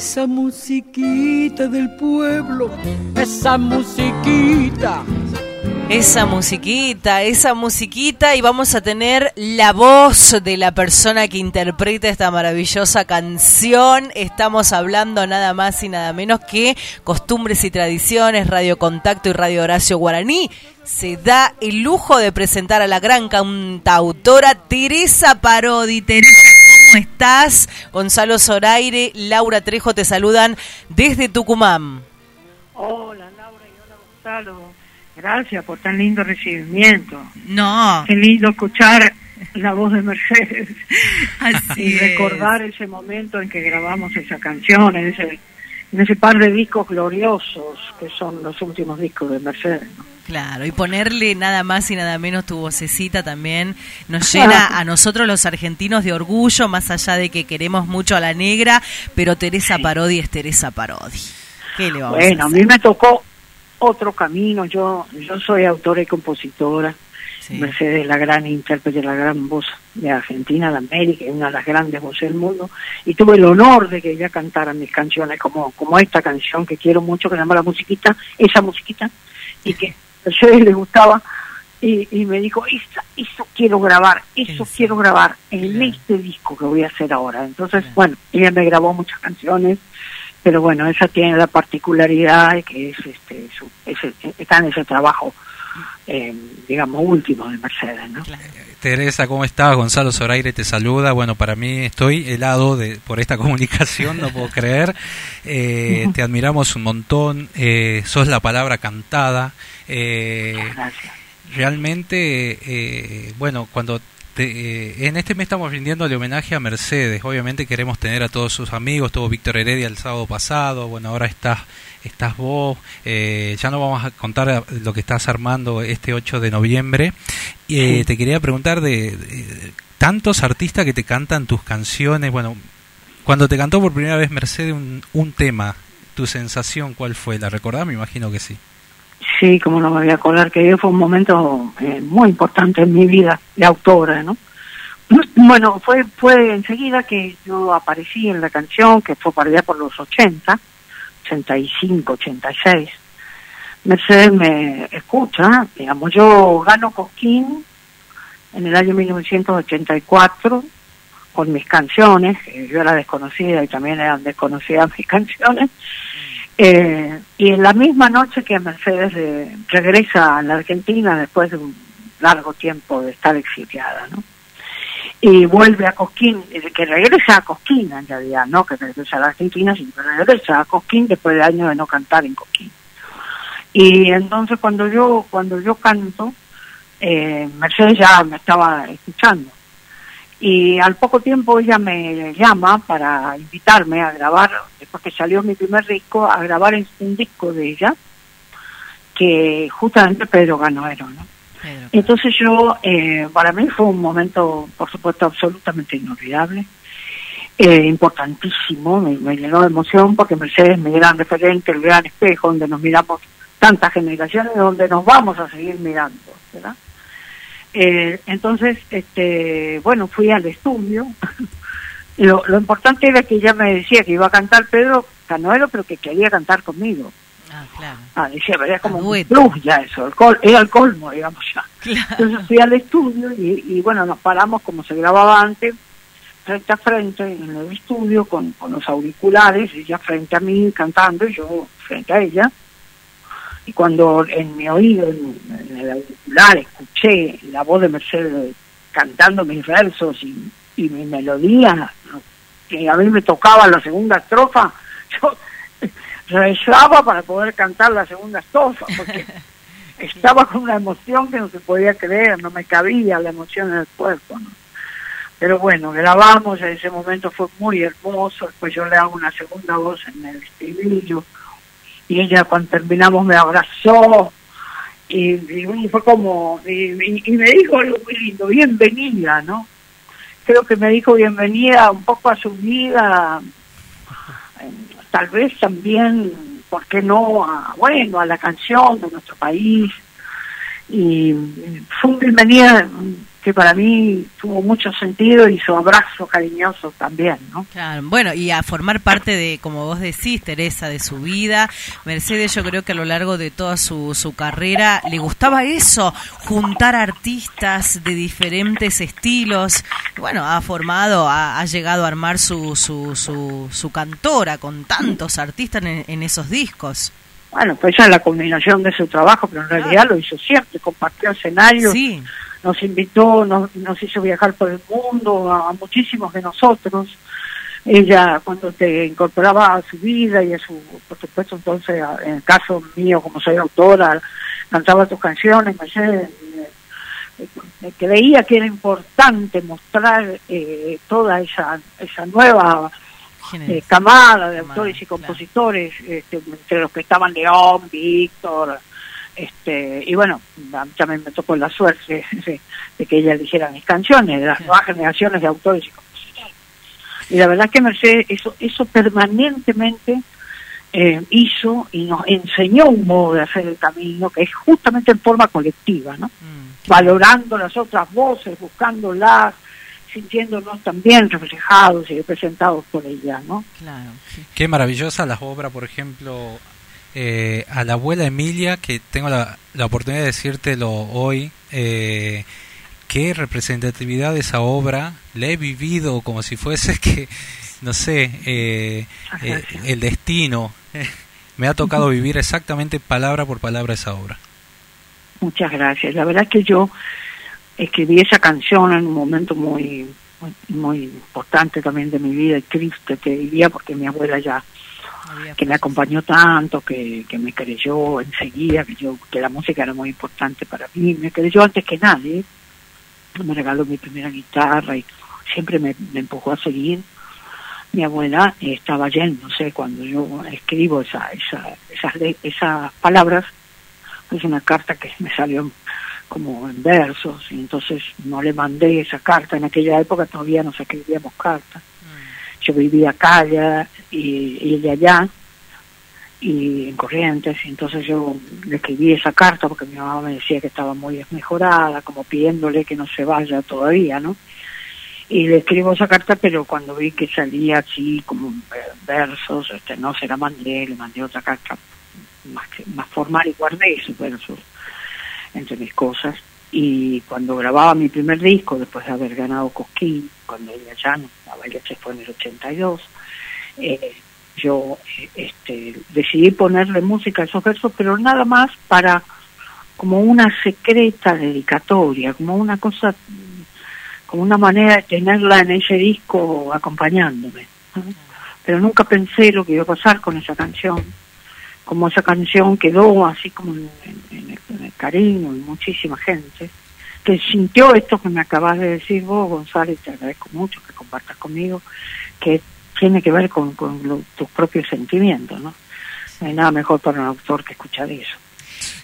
esa musiquita del pueblo, esa musiquita. Esa musiquita, esa musiquita y vamos a tener la voz de la persona que interpreta esta maravillosa canción. Estamos hablando nada más y nada menos que costumbres y tradiciones, Radio Contacto y Radio Horacio Guaraní. Se da el lujo de presentar a la gran cantautora Teresa Parodi. Teresa, ¿Cómo estás? Gonzalo Zoraire, Laura Trejo te saludan desde Tucumán. Hola Laura y hola Gonzalo. Gracias por tan lindo recibimiento. No. Qué lindo escuchar la voz de Mercedes. Así y recordar ese momento en que grabamos esa canción, en ese, en ese par de discos gloriosos que son los últimos discos de Mercedes. Claro, y ponerle nada más y nada menos tu vocecita también nos llena a nosotros los argentinos de orgullo, más allá de que queremos mucho a la negra, pero Teresa Parodi es Teresa Parodi. ¿Qué le vamos bueno, a, mí me tocó otro camino, yo yo soy autora y compositora, Mercedes la gran intérprete, la gran voz de Argentina, de América, una de las grandes voces del mundo, y tuve el honor de que ella cantara mis canciones como, como esta canción que quiero mucho, que se llama La Musiquita, esa musiquita, y que Mercedes le gustaba y, y me dijo, eso, eso quiero grabar, eso quiero grabar en este disco que voy a hacer ahora. Entonces, bueno, ella me grabó muchas canciones, pero bueno, esa tiene la particularidad de que es este, su, está en ese trabajo, eh, digamos, último de Mercedes, ¿no? Teresa, ¿cómo estás? Gonzalo Zoraire te saluda. Bueno, para mí estoy helado de, por esta comunicación, no puedo creer. Eh, te admiramos un montón, eh, sos la palabra cantada. Eh, realmente, eh, bueno, cuando eh, en este mes estamos rindiéndole homenaje a Mercedes. Obviamente queremos tener a todos sus amigos. Estuvo Víctor Heredia el sábado pasado. Bueno, ahora estás, estás vos. ya no vamos a contar lo que estás armando este 8 de noviembre. Y te quería preguntar de, tantos artistas que te cantan tus canciones. Bueno, cuando te cantó por primera vez Mercedes un, un tema, ¿tu sensación cuál fue? ¿La recordás? Me imagino que sí. Sí, como no me voy a acordar que fue un momento eh, muy importante en mi vida de autora, ¿no? bueno, fue fue enseguida que yo aparecí en la canción, que fue para allá por los 80, 85, 86. Mercedes me escucha, digamos, yo gano Cosquín en el año 1984 con mis canciones, yo era desconocida y también eran desconocidas mis canciones, eh, y en la misma noche que Mercedes eh, regresa a la Argentina después de un largo tiempo de estar exiliada, ¿no? Y vuelve a Cosquín, que regresa a Cosquín en realidad, no que regresa a la Argentina, sino que regresa a Cosquín después de años de no cantar en Cosquín. Y entonces cuando yo cuando yo canto, eh, Mercedes ya me estaba escuchando. Y al poco tiempo ella me llama para invitarme a grabar, después que salió mi primer disco, a grabar un disco de ella, que justamente Pedro Ganoero, ¿no? Entonces yo, eh, para mí fue un momento, por supuesto, absolutamente inolvidable, eh, importantísimo, me, llenó de emoción porque Mercedes me gran referente, el gran espejo donde nos miramos tantas generaciones, donde nos vamos a seguir mirando, ¿verdad? Eh, entonces, este, bueno, fui al estudio. lo, lo importante era que ella me decía que iba a cantar Pedro Canoero, pero que quería cantar conmigo. Ah, claro. Ah, decía, pero era como un plus ya eso, el col era el colmo, digamos ya. Entonces fui al estudio y, y, bueno, nos paramos como se grababa antes, frente a frente en el estudio con, con los auriculares, ella frente a mí cantando y yo frente a ella y cuando en mi oído, en, el auricular, escuché la voz de Mercedes cantando mis versos y, mi melodía, que a mí me tocaba la segunda estrofa, yo rezaba para poder cantar la segunda estrofa, porque estaba con una emoción que no se podía creer, no me cabía la emoción en el cuerpo. Pero bueno, grabamos, en ese momento fue muy hermoso, después yo le hago una segunda voz en el estribillo y ella cuando terminamos me abrazó y, fue como, y, me dijo algo muy lindo, bienvenida, ¿no? Creo que me dijo bienvenida un poco a su vida, tal vez también, ¿por qué no? A, bueno, a la canción de nuestro país. Y fue un bienvenida que para mí tuvo mucho sentido y su abrazo cariñoso también, ¿no? Claro, bueno, y a formar parte de, como vos decís, Teresa, de su vida. Mercedes, yo creo que a lo largo de toda su, su carrera le gustaba eso, juntar artistas de diferentes estilos. Bueno, ha formado, ha, llegado a armar su, su, su, su cantora con tantos artistas en, esos discos. Bueno, pues esa es la combinación de su trabajo, pero en realidad lo hizo siempre, compartió escenario. Sí nos invitó, nos, nos hizo viajar por el mundo, a, muchísimos de nosotros. Ella cuando te incorporaba a su vida y a su, por supuesto entonces, en el caso mío como soy autora, cantaba tus canciones, me, me creía que era importante mostrar eh, toda esa, esa nueva eh, camada de autores y compositores, este, entre los que estaban León, Víctor, este y bueno también me tocó la suerte de, que ella dijera mis canciones de las nuevas generaciones de autores y compositores y la verdad que Mercedes eso eso permanentemente eh, hizo y nos enseñó un modo de hacer el camino que es justamente en forma colectiva no mm, valorando las otras voces buscándolas sintiéndonos también reflejados y representados por ella, ¿no? Claro. Qué maravillosa las obras, por ejemplo, eh, a la abuela Emilia, que tengo la, la oportunidad de decírtelo hoy, eh, qué representatividad de esa obra, la he vivido como si fuese que, no sé, eh, eh, el destino. Me ha tocado vivir exactamente palabra por palabra esa obra. Muchas gracias. La verdad es que yo escribí esa canción en un momento muy, muy, muy importante también de mi vida y triste, te diría, porque mi abuela ya que me acompañó tanto, que, que me creyó enseguida, que yo que la música era muy importante para mí, me creyó antes que nadie, me regaló mi primera guitarra y siempre me, empujó a seguir. Mi abuela estaba sé cuando yo escribo esa, esa, esas, esas palabras, es una carta que me salió como en versos, y entonces no le mandé esa carta. En aquella época todavía nos escribíamos cartas yo vivía acá y, ella allá y en Corrientes y entonces yo le escribí esa carta porque mi mamá me decía que estaba muy desmejorada como pidiéndole que no se vaya todavía no y le escribo esa carta, pero cuando vi que salía así como versos, este, no se la mandé, le mandé otra carta más, más formal y guardé esos versos entre mis cosas. Y cuando grababa mi primer disco, después de haber ganado Cosquín, cuando ella ya no, baile se fue en el 82, eh, yo este, decidí ponerle música a esos versos, pero nada más para como una secreta dedicatoria, como una cosa como una manera de tenerla en ese disco acompañándome. Pero nunca pensé lo que iba a pasar con esa canción, como esa canción quedó así como en, el, cariño de muchísima gente, que sintió esto que me acabas de decir vos, González, te agradezco mucho que compartas conmigo, que tiene que ver con, tus propios sentimientos. No hay nada mejor para un autor que escuchar eso.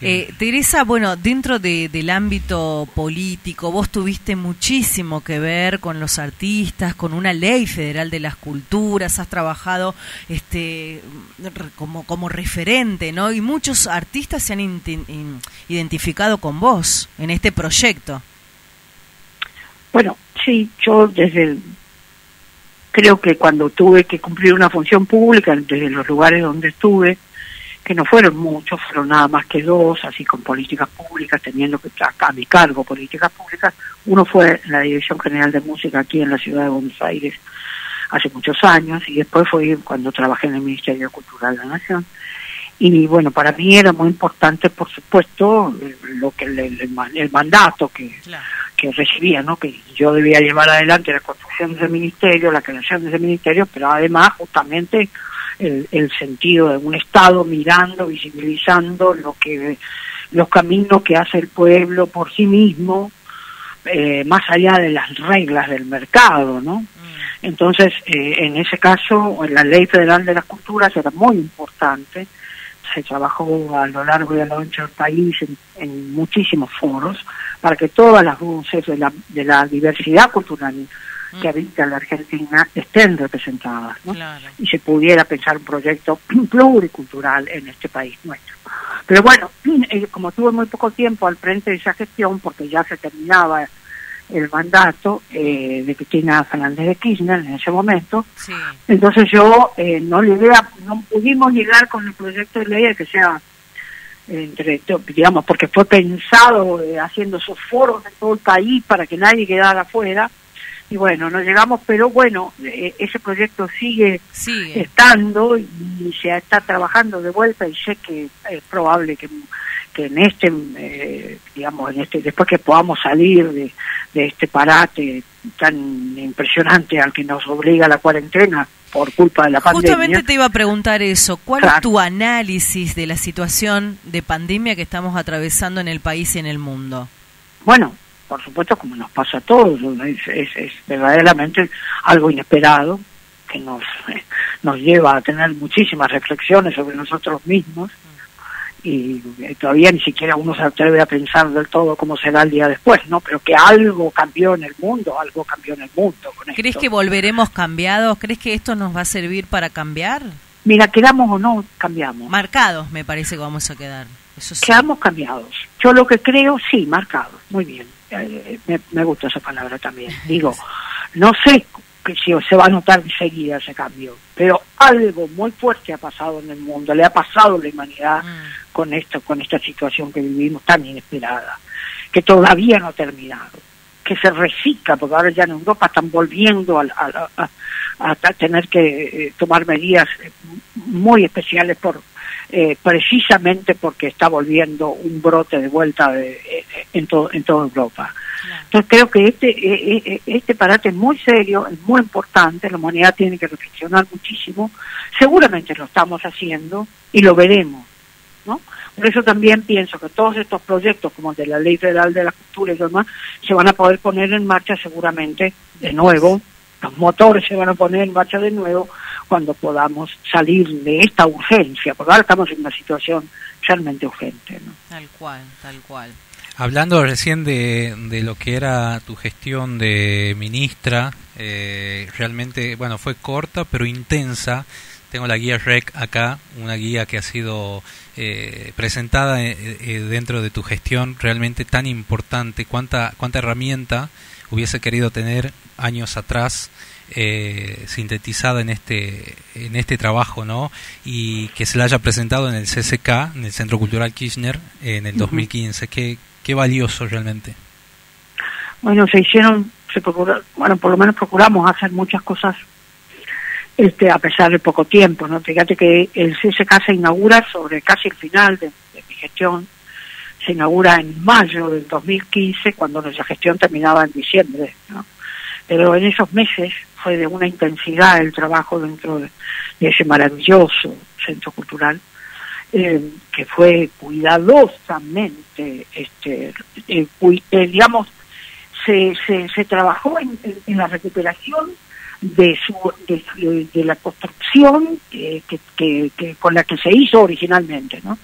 Eh, Teresa, bueno, dentro del ámbito político, vos tuviste muchísimo que ver con los artistas, con una ley federal de las culturas, has trabajado este, como, como referente, ¿no? Y muchos artistas se han identificado con vos en este proyecto. Bueno, sí, yo desde el, creo que cuando tuve que cumplir una función pública, desde los lugares donde estuve, que no fueron muchos, fueron nada más que dos, así con políticas públicas, teniendo que a mi cargo políticas públicas. Uno fue la Dirección General de Música aquí en la ciudad de Buenos Aires hace muchos años y después fue cuando trabajé en el Ministerio Cultural de la Nación. Y bueno, para mí era muy importante, por supuesto, lo que el, el, mandato que, que recibía, ¿no? Que yo debía llevar adelante la construcción de ese ministerio, la creación de ese ministerio, pero además justamente el, sentido de un Estado mirando, visibilizando lo que los caminos que hace el pueblo por sí mismo, eh, más allá de las reglas del mercado, ¿no? Mm. Entonces, eh, en ese caso, la Ley Federal de las Culturas era muy importante, se trabajó a lo largo y a lo ancho del país en, muchísimos foros para que todas las voces de la, de la diversidad cultural que habita la Argentina estén representadas ¿no? y se pudiera pensar un proyecto pluricultural en este país nuestro. Pero bueno, eh, como tuve muy poco tiempo al frente de esa gestión, porque ya se terminaba el mandato eh, de Cristina Fernández de Kirchner en ese momento, entonces yo eh, no le no pudimos llegar con el proyecto de ley que sea entre digamos porque fue pensado haciendo esos foros en todo el país para que nadie quedara afuera y bueno, no llegamos, pero bueno, eh, ese proyecto sigue, estando y se está trabajando de vuelta y sé que es probable que, que en este, eh, digamos, en este, después que podamos salir de, de este parate tan impresionante al que nos obliga la cuarentena por culpa de la pandemia. Justamente te iba a preguntar eso, ¿cuál es tu análisis de la situación de pandemia que estamos atravesando en el país y en el mundo? Bueno, por supuesto, como nos pasa a todos, es, es, verdaderamente algo inesperado que nos, nos lleva a tener muchísimas reflexiones sobre nosotros mismos y eh, todavía ni siquiera uno se atreve a pensar del todo cómo será el día después, ¿no? Pero que algo cambió en el mundo, algo cambió en el mundo. ¿Crees que volveremos cambiados? ¿Crees que esto nos va a servir para cambiar? Mira, quedamos o no, cambiamos. Marcados, me parece que vamos a quedar. Eso Quedamos cambiados. Yo lo que creo, sí, marcados. Muy bien. Eh, me, gusta esa palabra también. Digo, no sé que si se va a notar enseguida ese cambio, pero algo muy fuerte ha pasado en el mundo, le ha pasado a la humanidad mm. con esto, con esta situación que vivimos tan inesperada, que todavía no ha terminado, que se recicla, porque ahora ya en Europa están volviendo a, a tener que eh, tomar medidas eh, muy especiales por eh, precisamente porque está volviendo un brote de vuelta de, en, todo, en toda Europa. Entonces creo que este, eh, eh, este parate es muy serio, es muy importante, la humanidad tiene que reflexionar muchísimo, seguramente lo estamos haciendo y lo veremos, ¿no? Por eso también pienso que todos estos proyectos, como el de la Ley Federal de la Cultura y demás, se van a poder poner en marcha seguramente de nuevo, los motores se van a poner en marcha de nuevo cuando podamos salir de esta urgencia, porque ahora estamos en una situación realmente urgente. ¿no? Tal cual, tal cual. Hablando recién de, de lo que era tu gestión de ministra, eh, realmente, bueno, fue corta pero intensa. Tengo la guía REC acá, una guía que ha sido eh, presentada eh, dentro de tu gestión realmente tan importante. ¿Cuánta, cuánta herramienta hubiese querido tener años atrás eh, sintetizada en este en este trabajo no y que se la haya presentado en el CCK en el Centro Cultural Kirchner en el 2015 qué, qué valioso realmente. Bueno se hicieron se bueno por lo menos procuramos hacer muchas cosas este a pesar de poco tiempo no fíjate que el CCK se inaugura sobre casi el final de, mi gestión. Se inaugura en mayo del 2015 cuando nuestra gestión terminaba en diciembre ¿no? pero en esos meses fue de una intensidad el trabajo dentro de, ese maravilloso centro cultural, eh, que fue cuidadosamente, este, eh, eh, digamos, se, se, trabajó en, la recuperación de, su, de, la construcción que, que, con la que se hizo originalmente, ¿no?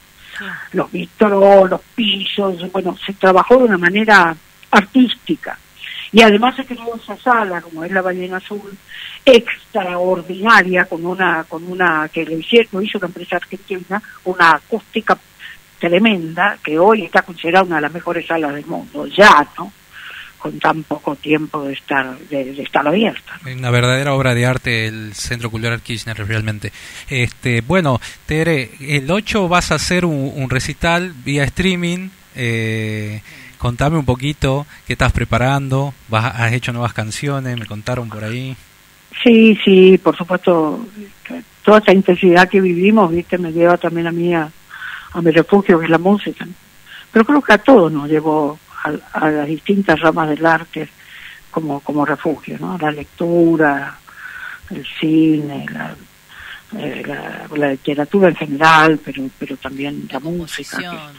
Los vitros, los pisos, bueno, se trabajó de una manera artística y además se creó esa sala, como es la Ballena Azul, extraordinaria, con una, con una, que lo, hicieron, hizo una empresa argentina, una acústica tremenda, que hoy está considerada una de las mejores salas del mundo, ya, ¿no? con tan poco tiempo de estar de, estar abierta. Una verdadera obra de arte el Centro Cultural Kirchner realmente. Este, bueno, Tere, el 8 vas a hacer un, un recital vía streaming eh, Contame un poquito qué estás preparando, vas, has hecho nuevas canciones, me contaron por ahí. Sí, sí, por supuesto, toda esta intensidad que vivimos, viste, me lleva también a mí a, mi refugio, que es la música. Pero creo que a todos nos llevó a, las distintas ramas del arte como, como refugio, ¿no? La lectura, el cine, la, eh, la, literatura en general, pero, pero también la música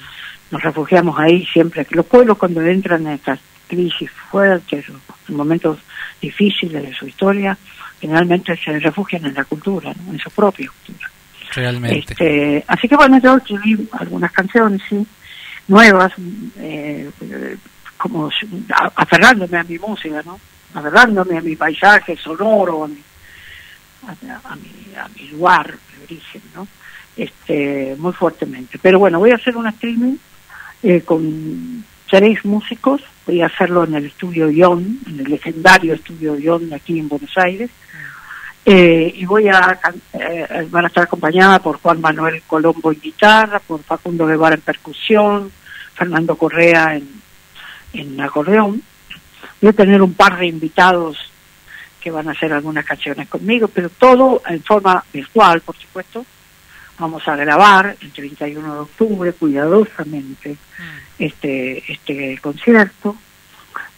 nos refugiamos ahí siempre. Los pueblos cuando entran en estas crisis fuertes, en momentos difíciles de su historia, generalmente se refugian en la cultura, en su propia cultura. Realmente. Este, así que bueno, yo escribí algunas canciones, sí, nuevas, eh, como aferrándome a mi música, ¿no? Aferrándome a mi paisaje sonoro, a mi, a, mi, a mi lugar de origen, ¿no? Este, muy fuertemente. Pero bueno, voy a hacer un streaming eh, con tres músicos. Voy a hacerlo en el estudio Ion, en el legendario estudio Ion aquí en Buenos Aires. Eh, y voy a eh, estar acompañada por Juan Manuel Colombo en guitarra, por Facundo Guevara en percusión, Fernando Correa en, en acordeón. Voy a tener un par de invitados que van a hacer algunas canciones conmigo, pero todo en forma virtual, por supuesto, vamos a grabar el 31 de octubre cuidadosamente mm. este este concierto.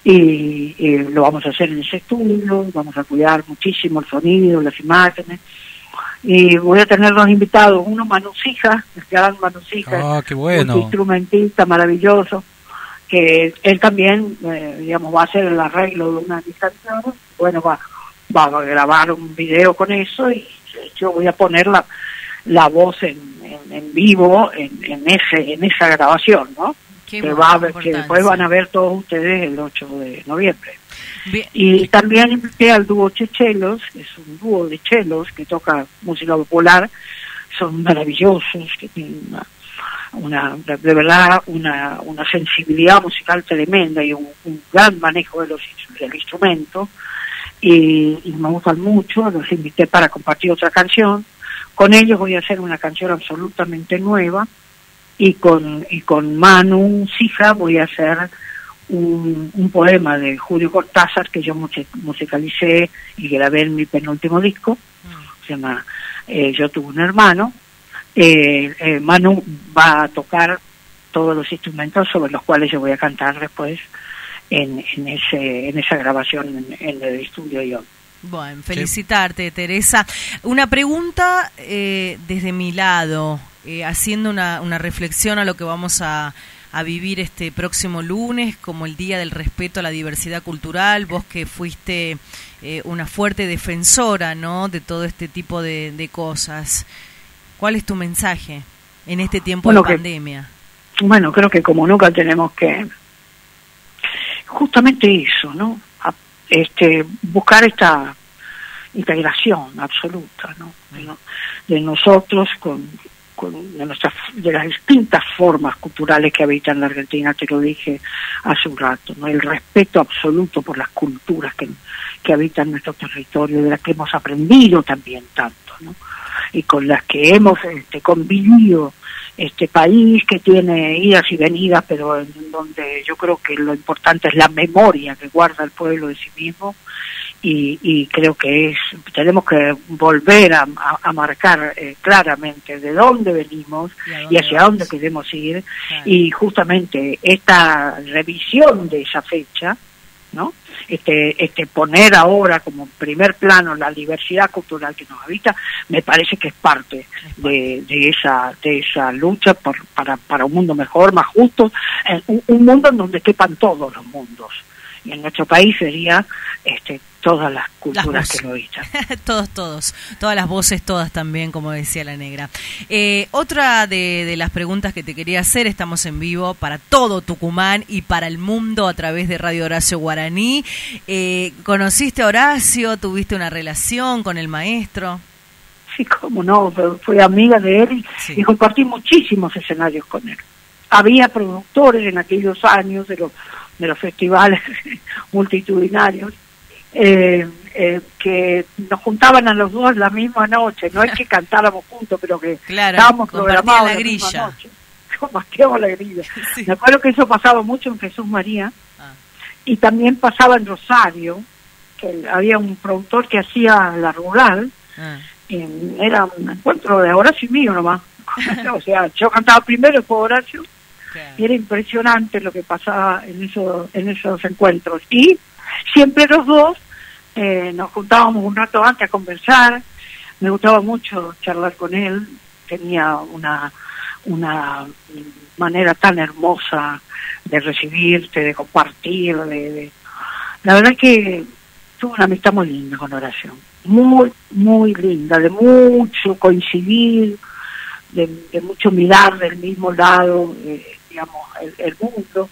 Y, lo vamos a hacer en ese estudio, vamos a cuidar muchísimo el sonido, las imágenes. Y voy a tener dos invitados, uno Manusija, el gran Manusija, ah, un instrumentista maravilloso, que él también, eh, digamos, va a hacer el arreglo de una canciones, bueno, va, va a grabar un video con eso y yo voy a ponerla la voz en, en, vivo en, en, ese en esa grabación, ¿no? que, va que después van a ver todos ustedes el 8 de noviembre. Y también invité al dúo Chechelos, que es un dúo de chelos que toca música popular, son maravillosos, que tienen una, de verdad una, una sensibilidad musical tremenda y un, gran manejo de los, del instrumento y, y, me gustan mucho, los invité para compartir otra canción con ellos voy a hacer una canción absolutamente nueva y con, y con Manu Sija voy a hacer un, un poema de Julio Cortázar que yo musicalicé y grabé en mi penúltimo disco, se llama eh, Yo tuve un hermano. Eh, eh, Manu va a tocar todos los instrumentos sobre los cuales yo voy a cantar después en, en, ese, en esa grabación en, en el estudio Ion. Bueno, felicitarte, Teresa. Una pregunta eh, desde mi lado, eh, haciendo una, una, reflexión a lo que vamos a, a, vivir este próximo lunes, como el Día del Respeto a la Diversidad Cultural. Vos que fuiste eh, una fuerte defensora ¿no? de todo este tipo de, de, cosas. ¿Cuál es tu mensaje en este tiempo de pandemia? Bueno, creo que como nunca tenemos que justamente eso, ¿no? Este, buscar esta integración absoluta ¿no? de, nosotros con, de, nuestras, de las distintas formas culturales que habitan la Argentina, te lo dije hace un rato, el respeto absoluto por las culturas que, que habitan nuestro territorio, de las que hemos aprendido también tanto, ¿no? y con las que hemos este, convivido este país que tiene idas y venidas, pero en donde yo creo que lo importante es la memoria que guarda el pueblo de sí mismo y, creo que es tenemos que volver a, marcar eh, claramente de dónde venimos y, hacia dónde queremos ir. Y justamente esta revisión de esa fecha ¿no? Este, este poner ahora como primer plano la diversidad cultural que nos habita, me parece que es parte de, de esa de esa lucha por, para, para un mundo mejor, más justo, un, un mundo en donde quepan todos los mundos. Y en nuestro país sería este, todas las culturas que lo habitan. todos, todos, todas las voces, todas también, como decía la negra. Eh, otra de, las preguntas que te quería hacer, estamos en vivo para todo Tucumán y para el mundo a través de Radio Horacio Guaraní. Eh, ¿Conociste a Horacio? ¿Tuviste una relación con el maestro? Sí, cómo no, fui amiga de él y compartí muchísimos escenarios con él. Había productores en aquellos años de los, de los festivales multitudinarios eh, eh, que nos juntaban a los dos la misma noche, no es que cantáramos juntos, pero que estábamos programados la, grilla. misma noche. Compartíamos la grilla. Me acuerdo que eso pasaba mucho en Jesús María ah. y también pasaba en Rosario, que había un productor que hacía la rural, ah. era un encuentro de Horacio y mío nomás. o sea, yo cantaba primero y después Horacio, y era impresionante lo que pasaba en, eso, en esos encuentros. Y siempre los dos eh, nos juntábamos un rato antes a conversar, me gustaba mucho charlar con él, tenía una, una manera tan hermosa de recibirte, de compartir, de, la verdad que tuve una amistad muy linda con Horacio, muy, muy linda, de mucho coincidir, de, mucho mirar del mismo lado, eh, digamos, el mundo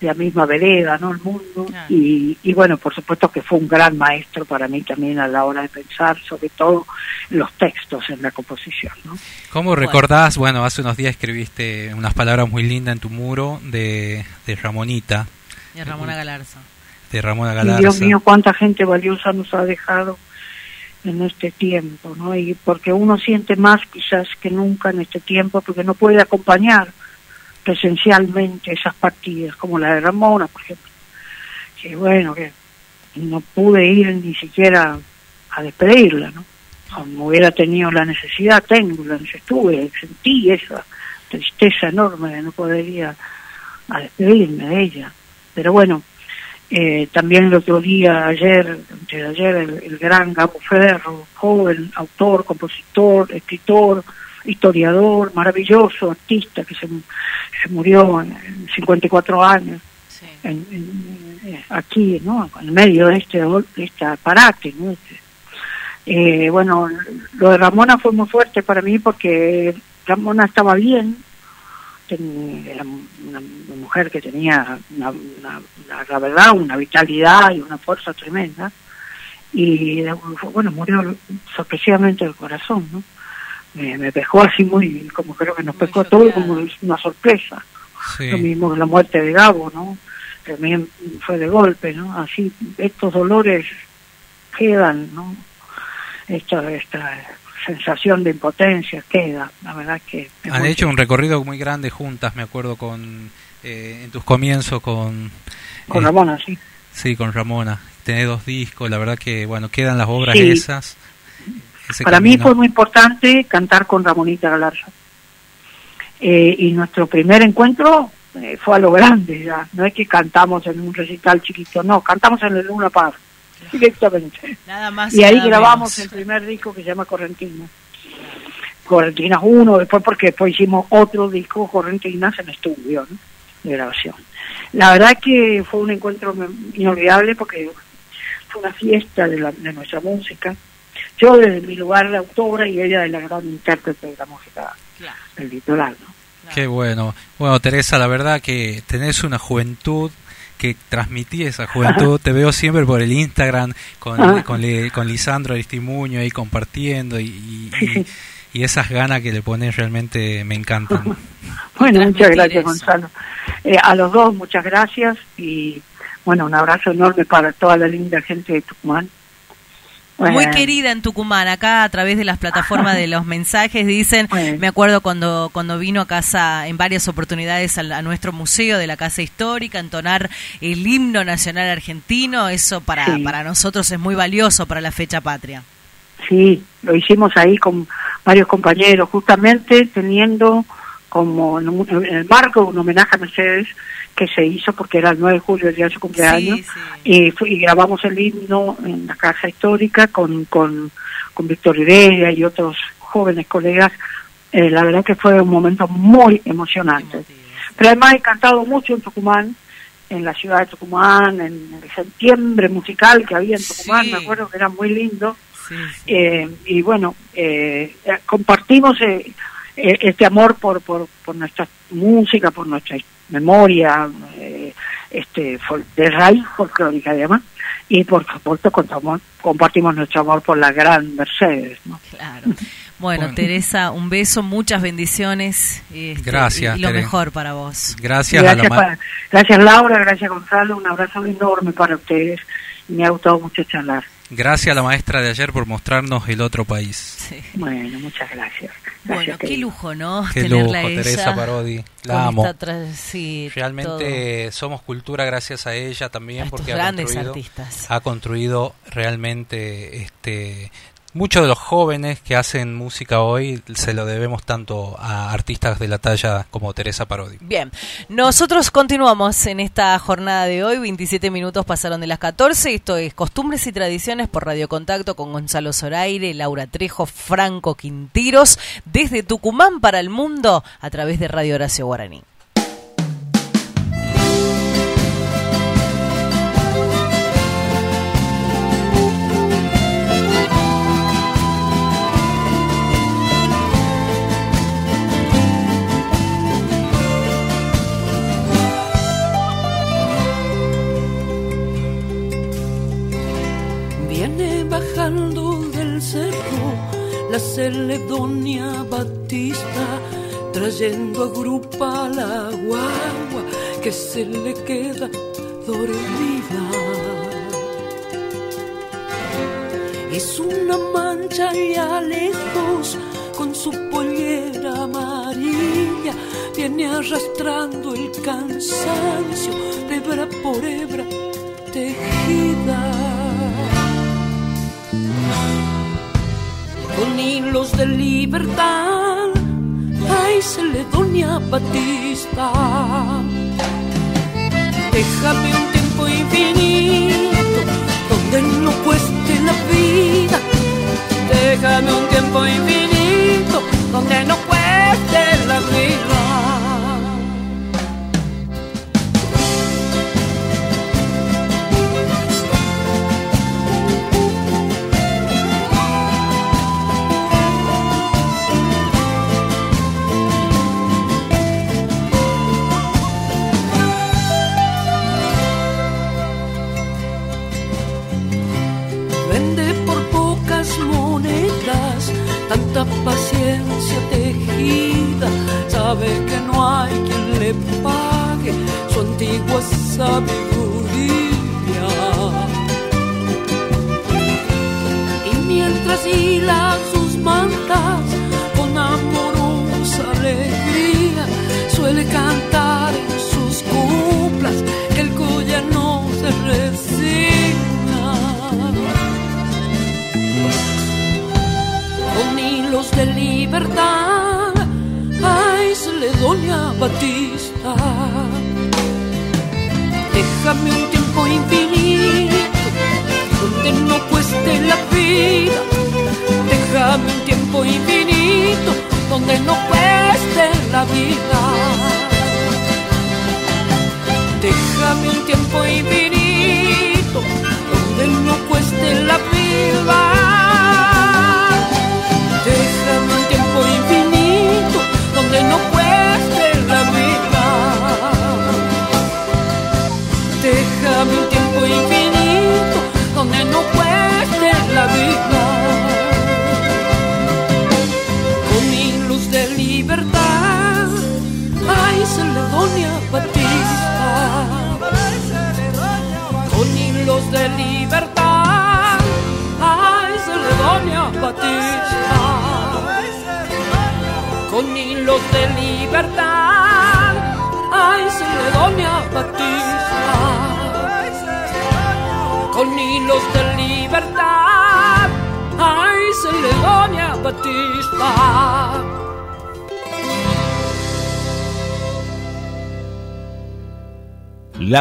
la misma vereda, ¿no? El mundo. Y, y, bueno, por supuesto que fue un gran maestro para mí también a la hora de pensar, sobre todo los textos en la composición, ¿no? ¿Cómo recordás? Bueno, hace unos días escribiste unas palabras muy lindas en tu muro de, de Ramonita. De Ramona Galarza. De Ramona Galarza. Dios mío, cuánta gente valiosa nos ha dejado en este tiempo, ¿no? Y porque uno siente más quizás que nunca en este tiempo, porque no puede acompañar presencialmente esas partidas, como la de Ramona, por ejemplo. Que bueno, que no pude ir ni siquiera a despedirla, ¿no? Hubiera tenido la necesidad, tengo, la estuve, sentí esa tristeza enorme de no poder ir a, despedirme de ella. Pero bueno, eh, también el otro día, ayer, ayer, el, el gran Gabo Ferro, joven autor, compositor, escritor, historiador, maravilloso, artista, que se, se murió en, 54 años, en, aquí, ¿no? En medio de este, de este aparate, ¿no? Este, eh, bueno, lo de Ramona fue muy fuerte para mí porque Ramona estaba bien, era una, mujer que tenía una, la verdad una vitalidad y una fuerza tremenda y bueno murió sorpresivamente del corazón no me, me pescó así muy, como creo que nos pescó todo como una sorpresa. Lo mismo que la muerte de Gabo, ¿no? También fue de golpe, ¿no? Así, estos dolores quedan, ¿no? Esta, esta sensación de impotencia queda, la verdad que... Han hecho un recorrido muy grande juntas, me acuerdo con, eh, en tus comienzos con... Con eh, Ramona, sí. Sí, con Ramona. Tenés dos discos, la verdad que, bueno, quedan las obras esas. Para mí fue muy importante cantar con Ramonita Galarza. Eh, y nuestro primer encuentro eh, fue a lo grande ya, no es que cantamos en un recital chiquito, no, cantamos en el Luna Park, directamente. Nada más y ahí grabamos el primer disco que se llama Correntina. Correntinas 1, después porque después hicimos otro disco, Correntinas, en estudio, de grabación. La verdad que fue un encuentro inolvidable porque fue una fiesta de, la, de nuestra música yo desde mi lugar de autora y ella de la gran intérprete de la música del litoral. ¿no? Qué bueno. Bueno, Teresa, la verdad que tenés una juventud que transmití esa juventud. Te veo siempre por el Instagram con, ah. con, Lisandro Aristimuño ahí compartiendo y, y esas ganas que le pones realmente me encantan. bueno, muchas gracias Gonzalo. Eh, a los dos muchas gracias y bueno, un abrazo enorme para toda la linda gente de Tucumán muy querida en Tucumán, acá a través de las plataformas de los mensajes dicen, me acuerdo cuando cuando vino a casa en varias oportunidades a, nuestro museo de la Casa Histórica, entonar el himno nacional argentino, eso para, para nosotros es muy valioso para la fecha patria. Sí, lo hicimos ahí con varios compañeros, justamente teniendo como en el marco de un homenaje a Mercedes, que se hizo porque era el 9 de julio, el día de su cumpleaños, Y, grabamos el himno en la casa histórica con, con, con Víctor Heredia y otros jóvenes colegas. Eh, la verdad que fue un momento muy emocionante. Pero además he cantado mucho en Tucumán, en la ciudad de Tucumán, en el septiembre musical que había en Tucumán, me acuerdo que era muy lindo. Eh, y bueno, eh, compartimos este amor por, por, por nuestra música, por nuestra historia memoria eh, este de raíz folclórica además y por supuesto compartimos nuestro amor por la gran Mercedes claro. Bueno, Teresa un beso muchas bendiciones este, gracias y, lo mejor para vos. Gracias gracias Laura gracias Gonzalo un abrazo enorme para ustedes. Me ha gustado mucho charlar Gracias a la maestra de ayer por mostrarnos el otro país. Bueno, muchas gracias. bueno, qué lujo, ¿no? Qué Tenerla lujo, Teresa Parodi. La amo. realmente somos cultura gracias a ella también, porque ha construido, artistas. ha construido realmente este muchos de los jóvenes que hacen música hoy se lo debemos tanto a artistas de la talla como Teresa Parodi. Bien, nosotros continuamos en esta jornada de hoy, 27 minutos pasaron de las 14, esto es Costumbres y Tradiciones por Radio Contacto con Gonzalo Zoraire, Laura Trejo, Franco Quintiros, desde Tucumán para el mundo a través de Radio Horacio Guaraní. La Celedonia Batista, trayendo a grupa la guagua que se le queda dormida. Es una mancha allá lejos con su pollera amarilla, viene arrastrando el cansancio de hebra por hebra tejida. Con hilos de libertad. Ay, Celedonia Batista, déjame un tiempo infinito donde no cueste la vida. Déjame un tiempo infinito donde no cueste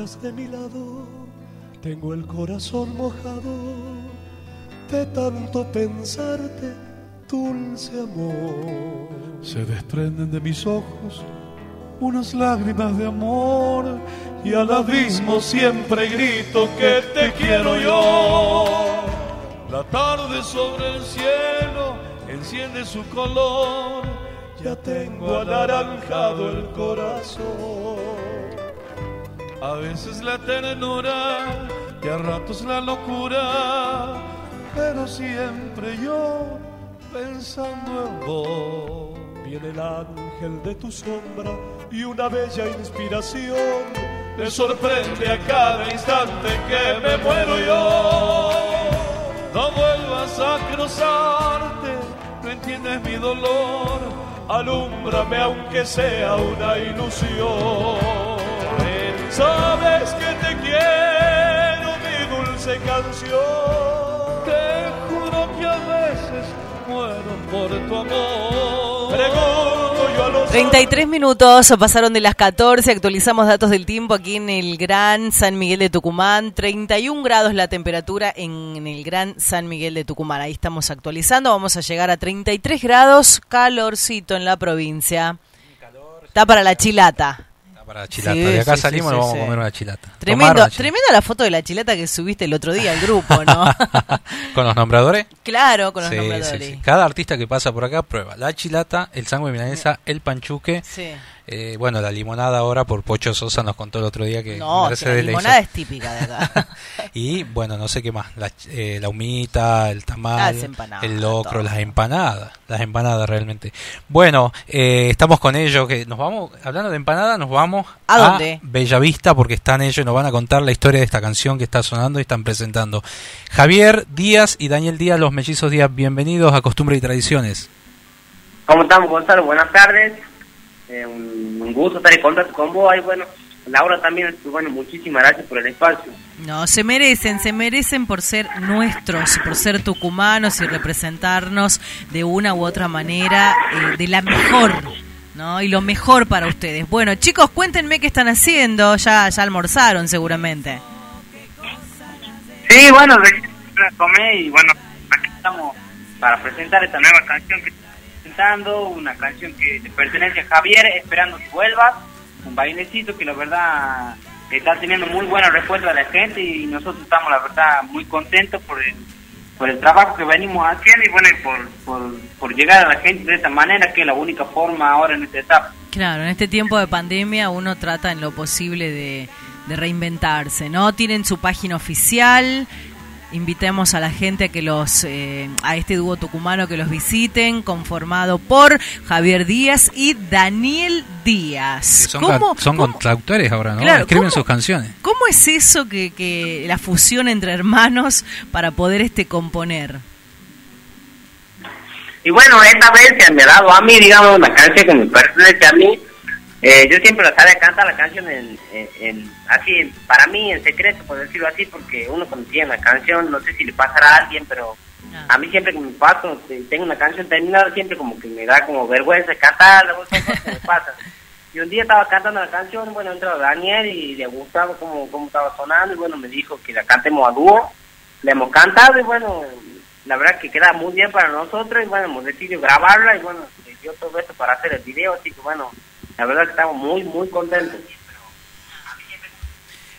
de mi lado, tengo el corazón mojado de tanto pensarte, dulce amor. Se desprenden de mis ojos unas lágrimas de amor y al abismo siempre grito que te quiero yo. La tarde sobre el cielo enciende su color, ya tengo anaranjado el corazón. A veces la ternura y a ratos la locura, pero siempre yo pensando en vos. Viene el ángel de tu sombra y una bella inspiración me sorprende a cada instante que me muero yo. No vuelvas a cruzarte, no entiendes mi dolor, alúmbrame aunque sea una ilusión. Sabes que te quiero, mi dulce canción. Te juro que a veces muero por tu amor. Pregunto yo a los 33 minutos pasaron de las 14, actualizamos datos del tiempo aquí en el Gran San Miguel de Tucumán, 31 grados la temperatura en el Gran San Miguel de Tucumán, ahí estamos actualizando, vamos a llegar a 33 grados, calorcito en la provincia. Está para la chilata para chilata. de acá salimos y vamos a comer una chilata. Tremendo, tremenda la foto de la chilata que subiste el otro día al grupo, ¿no? ¿Con los nombradores? Claro, con los nombradores. Cada artista que pasa por acá prueba la chilata, el sangre milanesa, el panchuque. Eh, bueno, la limonada ahora por Pocho Sosa nos contó el otro día que no, la limonada es típica de acá. y bueno, no sé qué más, la, eh, la humita, el tamal, el locro, las empanadas, las empanadas realmente. Bueno, eh, estamos con ellos, que nos vamos, hablando de empanadas, nos vamos a, dónde? Bellavista porque están ellos y nos van a contar la historia de esta canción que está sonando y están presentando. Javier Díaz y Daniel Díaz, los mellizos Díaz, bienvenidos a Costumbre y Tradiciones. ¿Cómo estamos, Gonzalo? Buenas tardes. Eh, un, gusto estar en contacto con vos. Y bueno, Laura también, bueno, muchísimas gracias por el espacio. No, se merecen, se merecen por ser nuestros, por ser tucumanos y representarnos de una u otra manera, eh, de la mejor, ¿no? Y lo mejor para ustedes. Bueno, chicos, cuéntenme qué están haciendo, ya, ya almorzaron seguramente. Sí, bueno, comé y bueno, aquí estamos para presentar esta nueva canción que una canción que pertenece a Javier, esperando que vuelva, un bailecito que la verdad está teniendo muy buena respuesta de la gente y nosotros estamos la verdad muy contentos por el, por el trabajo que venimos haciendo y bueno, por, por, llegar a la gente de esta manera que es la única forma ahora en esta etapa. Claro, en este tiempo de pandemia uno trata en lo posible de, de reinventarse, ¿no? Tienen su página oficial, invitemos a la gente a que los eh, a este dúo tucumano que los visiten conformado por Javier Díaz y Daniel Díaz. Son, son contractores ahora no escriben sus canciones. cómo es eso que, que la fusión entre hermanos para poder este componer y bueno esta vez se me ha dado a mí digamos una canción que me pertenece a mí eh, yo siempre la sabía cantar la canción en, así, para mí en secreto, por decirlo así, porque uno cuando tiene la canción, no sé si le pasará a alguien, pero ah. a mí siempre que me paso, tengo una canción terminada, siempre como que me da como vergüenza cantarla, me pasa. Y un día estaba cantando la canción, bueno, entró Daniel y le gustaba cómo, cómo estaba sonando, y bueno, me dijo que la cantemos a dúo. le hemos cantado y bueno, la verdad que queda muy bien para nosotros y bueno, hemos decidido grabarla y bueno, dio todo esto para hacer el video, así que bueno, la verdad que estamos muy, muy contentos.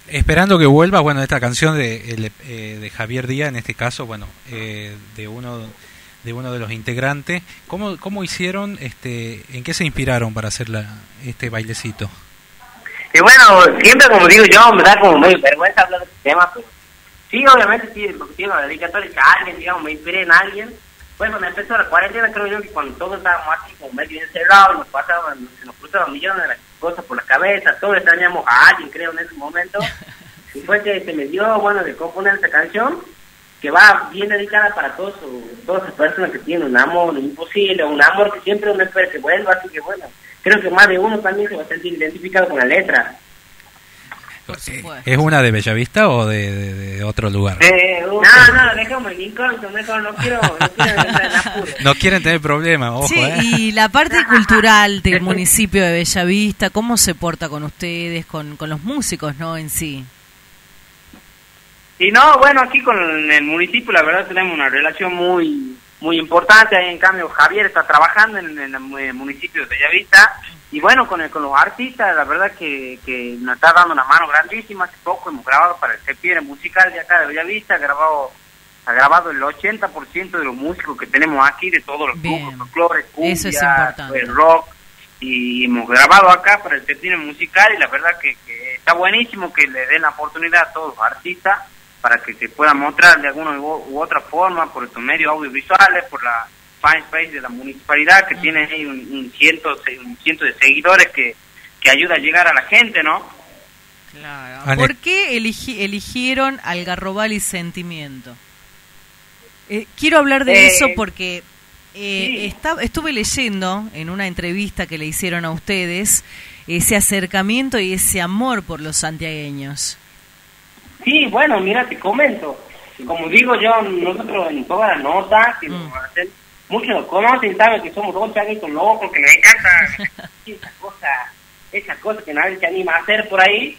Esperando que vuelva, bueno, esta canción de, eh, de Javier Díaz, en este caso, bueno, eh, de uno de uno de los integrantes. ¿Cómo, cómo hicieron, este, en qué se inspiraron para hacer la, este bailecito? Y bueno, siempre como digo yo, me da como medio vergüenza hablar de este tema, pero sí, obviamente sí, porque tiene una dedicatoria a alguien, digamos, me inspiré en alguien. Bueno, cuando empezó la cuarentena, creo yo que cuando todos estábamos así como medio encerrados, nos pasaban, se nos cruzaban millones de cosas por la cabeza, todos extrañamos a alguien, creo, en ese momento. Y fue que se me dio, bueno, de componer esta canción que va bien dedicada para todos todas las personas que tienen un amor imposible, un amor que siempre uno espera que vuelva, así que bueno, creo que más de uno también se va a sentir identificado con la letra. ¿Es una de Bellavista o de, de, otro lugar? Eh, no, no, déjame incógnito, mejor no quiero, no quiero No quieren tener problemas, ojo. Sí, eh. y la parte cultural del municipio de Bellavista, ¿cómo se porta con ustedes, con, con los músicos, no, en sí? Y no, bueno, aquí con el municipio la verdad tenemos una relación muy muy importante. Ahí en cambio Javier está trabajando en, el municipio de Bellavista y bueno, con, el, con los artistas la verdad que, que nos está dando una mano grandísima. Hace poco hemos grabado para el Septiembre musical de acá de Bellavista, ha grabado ha grabado el 80% de los músicos que tenemos aquí, de todos los grupos, folclore, cumbia, pues, rock, y hemos grabado acá para el septiembre musical y la verdad que, que está buenísimo que le den la oportunidad a todos los artistas para que se pueda mostrar de alguna u, otra forma por estos medios audiovisuales, por la fanpage de la municipalidad que tiene ahí un, ciento, un ciento de seguidores que, que ayuda a llegar a la gente, ¿no? Claro. ¿Por qué eligieron Algarrobal y Sentimiento? Eh, quiero hablar de eso eh, porque eh, estuve leyendo en una entrevista que le hicieron a ustedes ese acercamiento y ese amor por los santiagueños. Sí, bueno, mira, te comento. Como digo yo, nosotros en todas las notas que nos mm. hacen, muchos nos conocen, saben que somos dos chavitos locos, que nos encanta esa cosa, esa cosa que nadie se anima a hacer por ahí.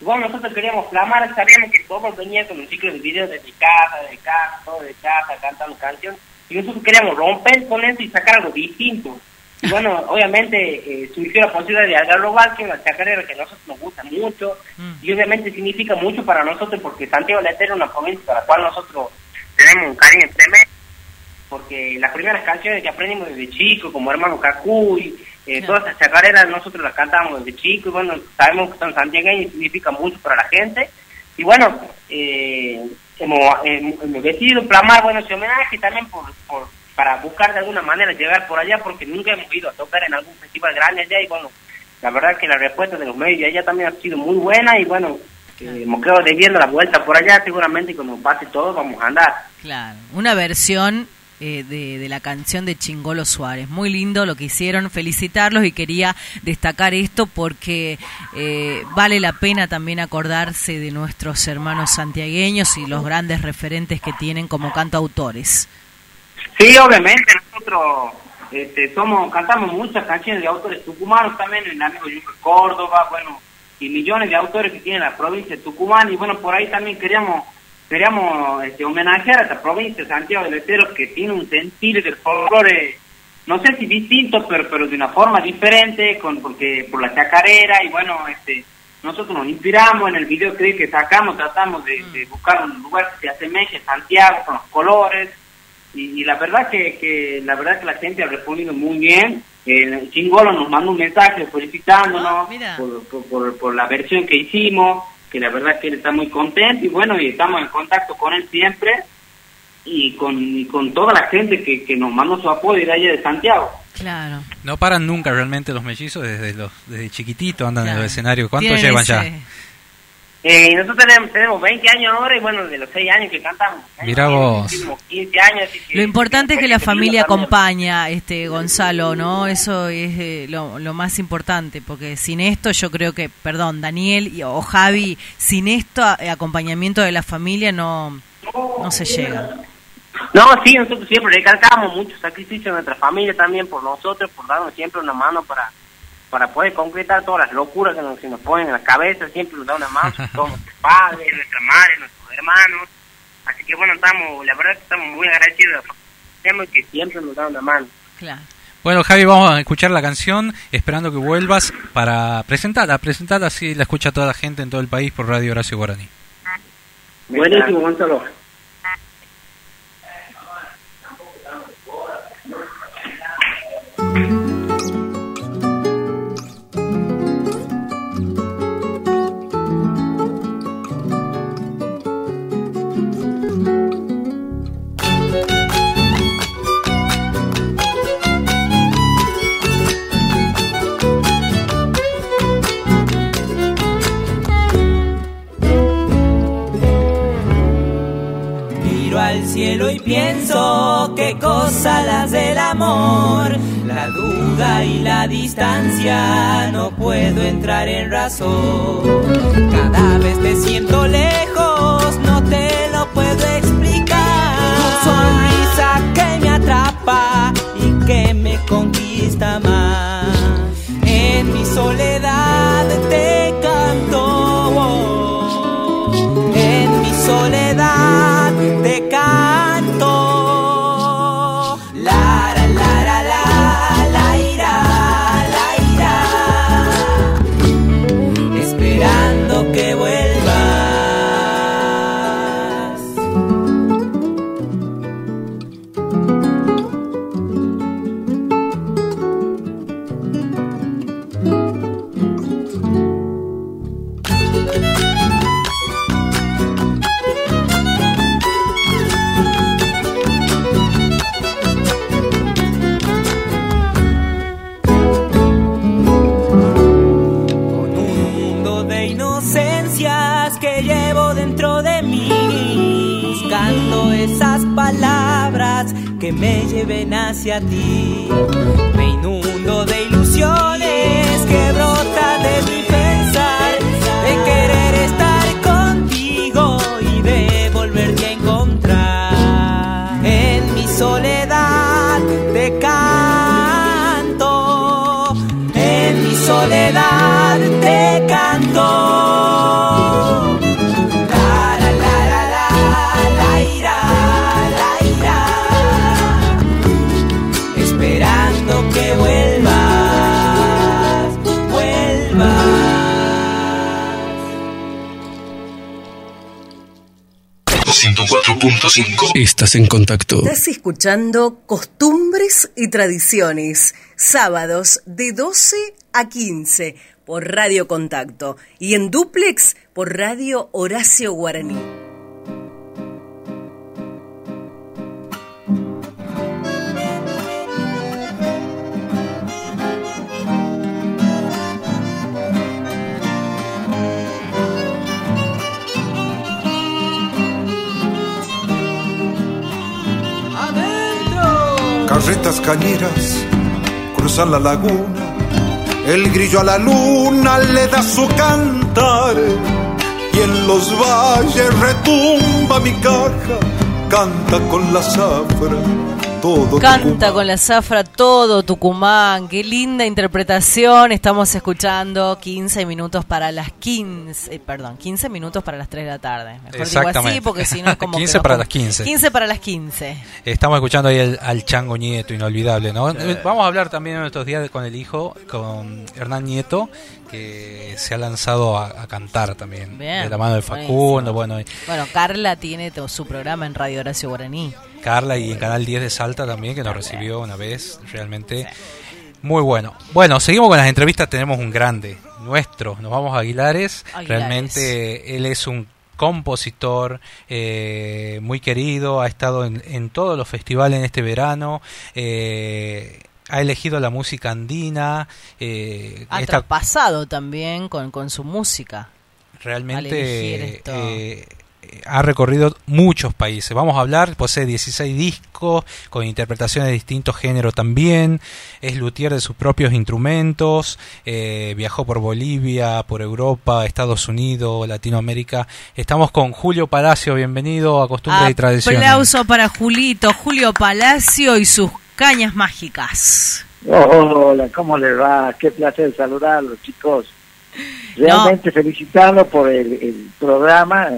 Bueno, nosotros queríamos flamar, sabíamos que todos venían con un ciclo de videos de mi casa, de casa, todo de casa, cantando canciones, y nosotros queríamos romper con eso y sacar algo distinto. Y bueno, obviamente eh, surgió la posibilidad de Algarro que es una chacarera que a nosotros nos gusta mucho mm. y obviamente significa mucho para nosotros porque Santiago la es una provincia para la cual nosotros tenemos un cariño tremendo porque las primeras canciones que aprendimos desde chico, como Hermano Cacuy, eh, todas esas chacareras nosotros las cantamos desde chico y bueno, sabemos que son santiagueños y significa mucho para la gente. Y bueno, eh, hemos, hemos decidido plasmar bueno, ese homenaje también por, por para buscar de alguna manera llegar por allá porque nunca hemos ido a tocar en algún festival grande allá y bueno, la verdad que la respuesta de los medios allá también ha sido muy buena y bueno, eh, hemos quedado debiendo la vuelta por allá seguramente cuando pase todo vamos a andar. Claro, una versión eh, de, la canción de Chingolo Suárez. Muy lindo lo que hicieron, felicitarlos y quería destacar esto porque eh, vale la pena también acordarse de nuestros hermanos santiagueños y los grandes referentes que tienen como cantautores. Sí, obviamente, nosotros este, somos cantamos muchas canciones de autores tucumanos también, el amigo Yuca Córdoba, bueno, y millones de autores que tiene la provincia de Tucumán, y bueno, por ahí también queríamos queríamos este, homenajear a esta provincia de Santiago del Estero que tiene un sentir del folclore, no sé si distinto, pero, pero de una forma diferente, con porque por la chacarera, y bueno, este nosotros nos inspiramos en el video que sacamos, tratamos de, de buscar un lugar que se asemeje a Santiago con los colores, y, la verdad que, que, la verdad que la gente ha respondido muy bien. El Chingolo nos mandó un mensaje felicitándonos ah, por, por, la versión que hicimos, que la verdad que él está muy contento y bueno, y estamos en contacto con él siempre y con, y con toda la gente que, que nos mandó su apoyo de allá de Santiago. Claro. No paran nunca realmente los mellizos desde los desde chiquitito andan en el escenario. ¿Cuánto llevan ya? Eh, nosotros tenemos, 20 años ahora y bueno, de los 6 años que cantamos. Mira vos. 15 años, lo importante es que la familia acompaña, este Gonzalo, ¿no? Eso es eh, lo, lo, más importante, porque sin esto yo creo que, perdón, Daniel y, o Javi, sin esto, eh, acompañamiento de la familia no, no se llega. No, sí, nosotros siempre recalcamos mucho sacrificio de nuestra familia también por nosotros, por darnos siempre una mano para para poder concretar todas las locuras que nos, nos ponen en la cabeza, siempre nos da una mano, somos nuestros padres, nuestra madre, nuestros hermanos. Así que bueno, estamos, la verdad que estamos muy agradecidos, que siempre nos da una mano. Claro. Bueno, Javi, vamos a escuchar la canción, esperando que vuelvas para presentarla, presentarla así la escucha toda la gente en todo el país por Radio Horacio Guaraní. Buenísimo, Gonzalo. Cielo y pienso qué cosa las del amor. La duda y la distancia no puedo entrar en razón. Cada vez te siento lejos, no te lo puedo explicar. Tu sonrisa que me atrapa y que me conquista más. En mi soledad te canto. En mi soledad te canto. Que me lleven hacia ti. Me inundo de ilusiones que brotan de mi Estás en contacto. Estás escuchando Costumbres y Tradiciones, sábados de 12 a 15 por Radio Contacto y en duplex por Radio Horacio Guaraní. Carretas cañeras cruzan la laguna, el grillo a la luna le da su cantar y en los valles retumba mi caja, canta con la zafra Canta con la zafra todo Tucumán. Qué linda interpretación. Estamos escuchando 15 minutos para las 15. Eh, perdón, 15 minutos para las 3 de la tarde. Mejor digo así porque si no es como. 15 para las 15. 15 para las 15. Estamos escuchando ahí al Chango Nieto, inolvidable, ¿no? Vamos a hablar también en estos días con el hijo, con Hernán Nieto, que se ha lanzado a, cantar también. de la mano de Facundo. Bueno, bueno, Carla tiene todo su programa en Radio Horacio Guaraní. Carla y en Canal 10 de Salta también, que nos recibió una vez, realmente muy bueno. Bueno, seguimos con las entrevistas, tenemos un grande, nuestro, nos vamos a Aguilares, realmente él es un compositor eh, muy querido, ha estado en, todos los festivales en este verano, eh, ha elegido la música andina. Eh, ha traspasado también con, con su música. Realmente ha recorrido muchos países. Vamos a hablar, posee 16 discos con interpretaciones de distintos géneros también. Es luthier de sus propios instrumentos. Eh, viajó por Bolivia, por Europa, Estados Unidos, Latinoamérica. Estamos con Julio Palacio. Bienvenido a Costumbre y Tradición. Aplauso para Julito, Julio Palacio y sus cañas mágicas. Hola, ¿cómo les va? Qué placer saludarlos, chicos. Realmente felicitarlos por el, programa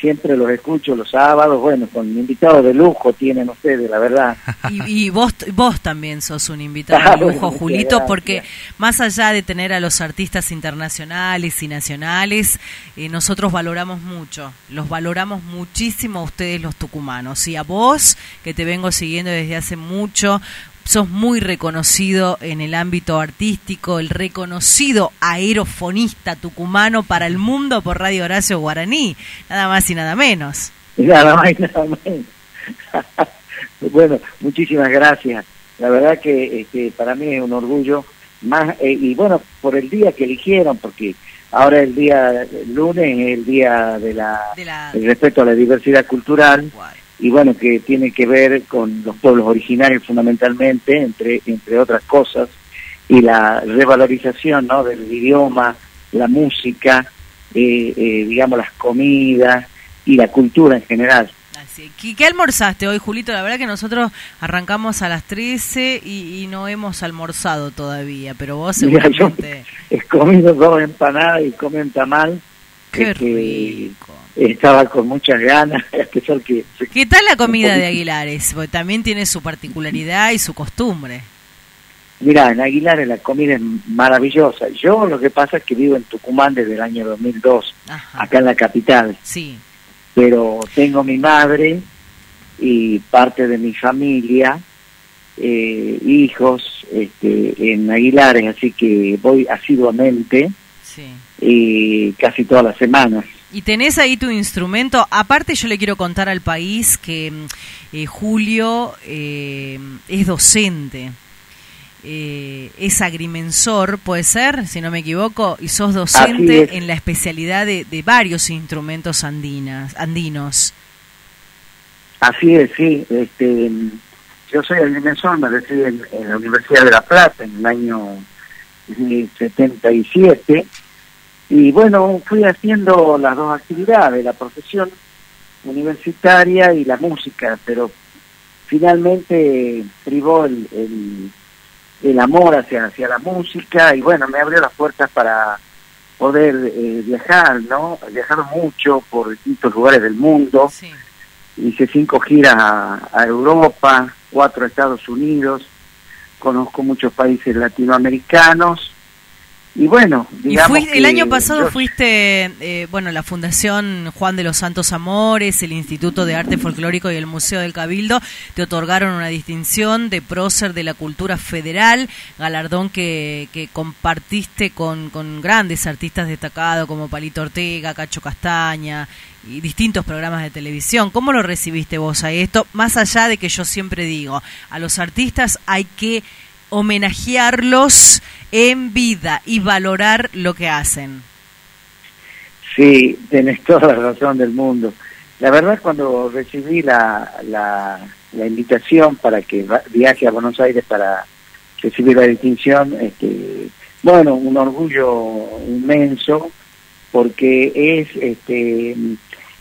siempre los escucho los sábados, bueno, con invitados de lujo tienen ustedes, la verdad. Y, vos vos también sos un invitado de lujo, Julito, porque más allá de tener a los artistas internacionales y nacionales, eh, nosotros valoramos mucho, los valoramos muchísimo a ustedes los tucumanos, y a vos, que te vengo siguiendo desde hace mucho, sos muy reconocido en el ámbito artístico, el reconocido aerofonista tucumano para el mundo por Radio Horacio Guaraní, nada más y nada menos. Nada más y nada menos. bueno, muchísimas gracias. La verdad que este, para mí es un orgullo más eh, y bueno por el día que eligieron porque ahora el día lunes es el día de la, el respeto a la diversidad cultural y bueno, que tiene que ver con los pueblos originarios fundamentalmente, entre, entre otras cosas, y la revalorización ¿no? del idioma, la música, eh, eh, digamos las comidas y la cultura en general. Así. ¿Qué, almorzaste hoy, Julito? La verdad que nosotros arrancamos a las 13 y, no hemos almorzado todavía, pero vos seguramente... he comido dos empanadas y comen tamal. Qué rico estaba con muchas ganas, que... ¿Qué tal la comida de Aguilares? Porque también tiene su particularidad y su costumbre. Mira, en Aguilares la comida es maravillosa. Yo lo que pasa es que vivo en Tucumán desde el año 2002, acá en la capital. Sí. Pero tengo mi madre y parte de mi familia, eh, hijos este, en Aguilares, así que voy asiduamente y casi todas las semanas. Y tenés ahí tu instrumento. Aparte yo le quiero contar al país que mm, eh, Julio eh, es docente. Eh, es agrimensor, puede ser, si no me equivoco, y sos docente en la especialidad de, varios instrumentos andinas, andinos. Así es, sí. Este, yo soy agrimensor, me recibí en, en, la Universidad de La Plata en el año 77 y bueno, fui haciendo las dos actividades, la profesión universitaria y la música, pero finalmente privó el, el, amor hacia, hacia la música y bueno, me abrió las puertas para poder eh, viajar, ¿no? Viajar mucho por distintos lugares del mundo. Hice cinco giras a, a Europa, cuatro a Estados Unidos, conozco muchos países latinoamericanos y bueno, digamos el año pasado fuiste, eh, bueno, la Fundación Juan de los Santos Amores, el Instituto de Arte Folclórico y el Museo del Cabildo te otorgaron una distinción de prócer de la cultura federal, galardón que, que compartiste con, con grandes artistas destacados como Palito Ortega, Cacho Castaña y distintos programas de televisión. ¿Cómo lo recibiste vos a esto? Más allá de que yo siempre digo, a los artistas hay que homenajearlos en vida y valorar lo que hacen. Sí, tenés toda la razón del mundo. La verdad, cuando recibí la, la, invitación para que viaje a Buenos Aires para recibir la distinción, este, bueno, un orgullo inmenso, porque es, este,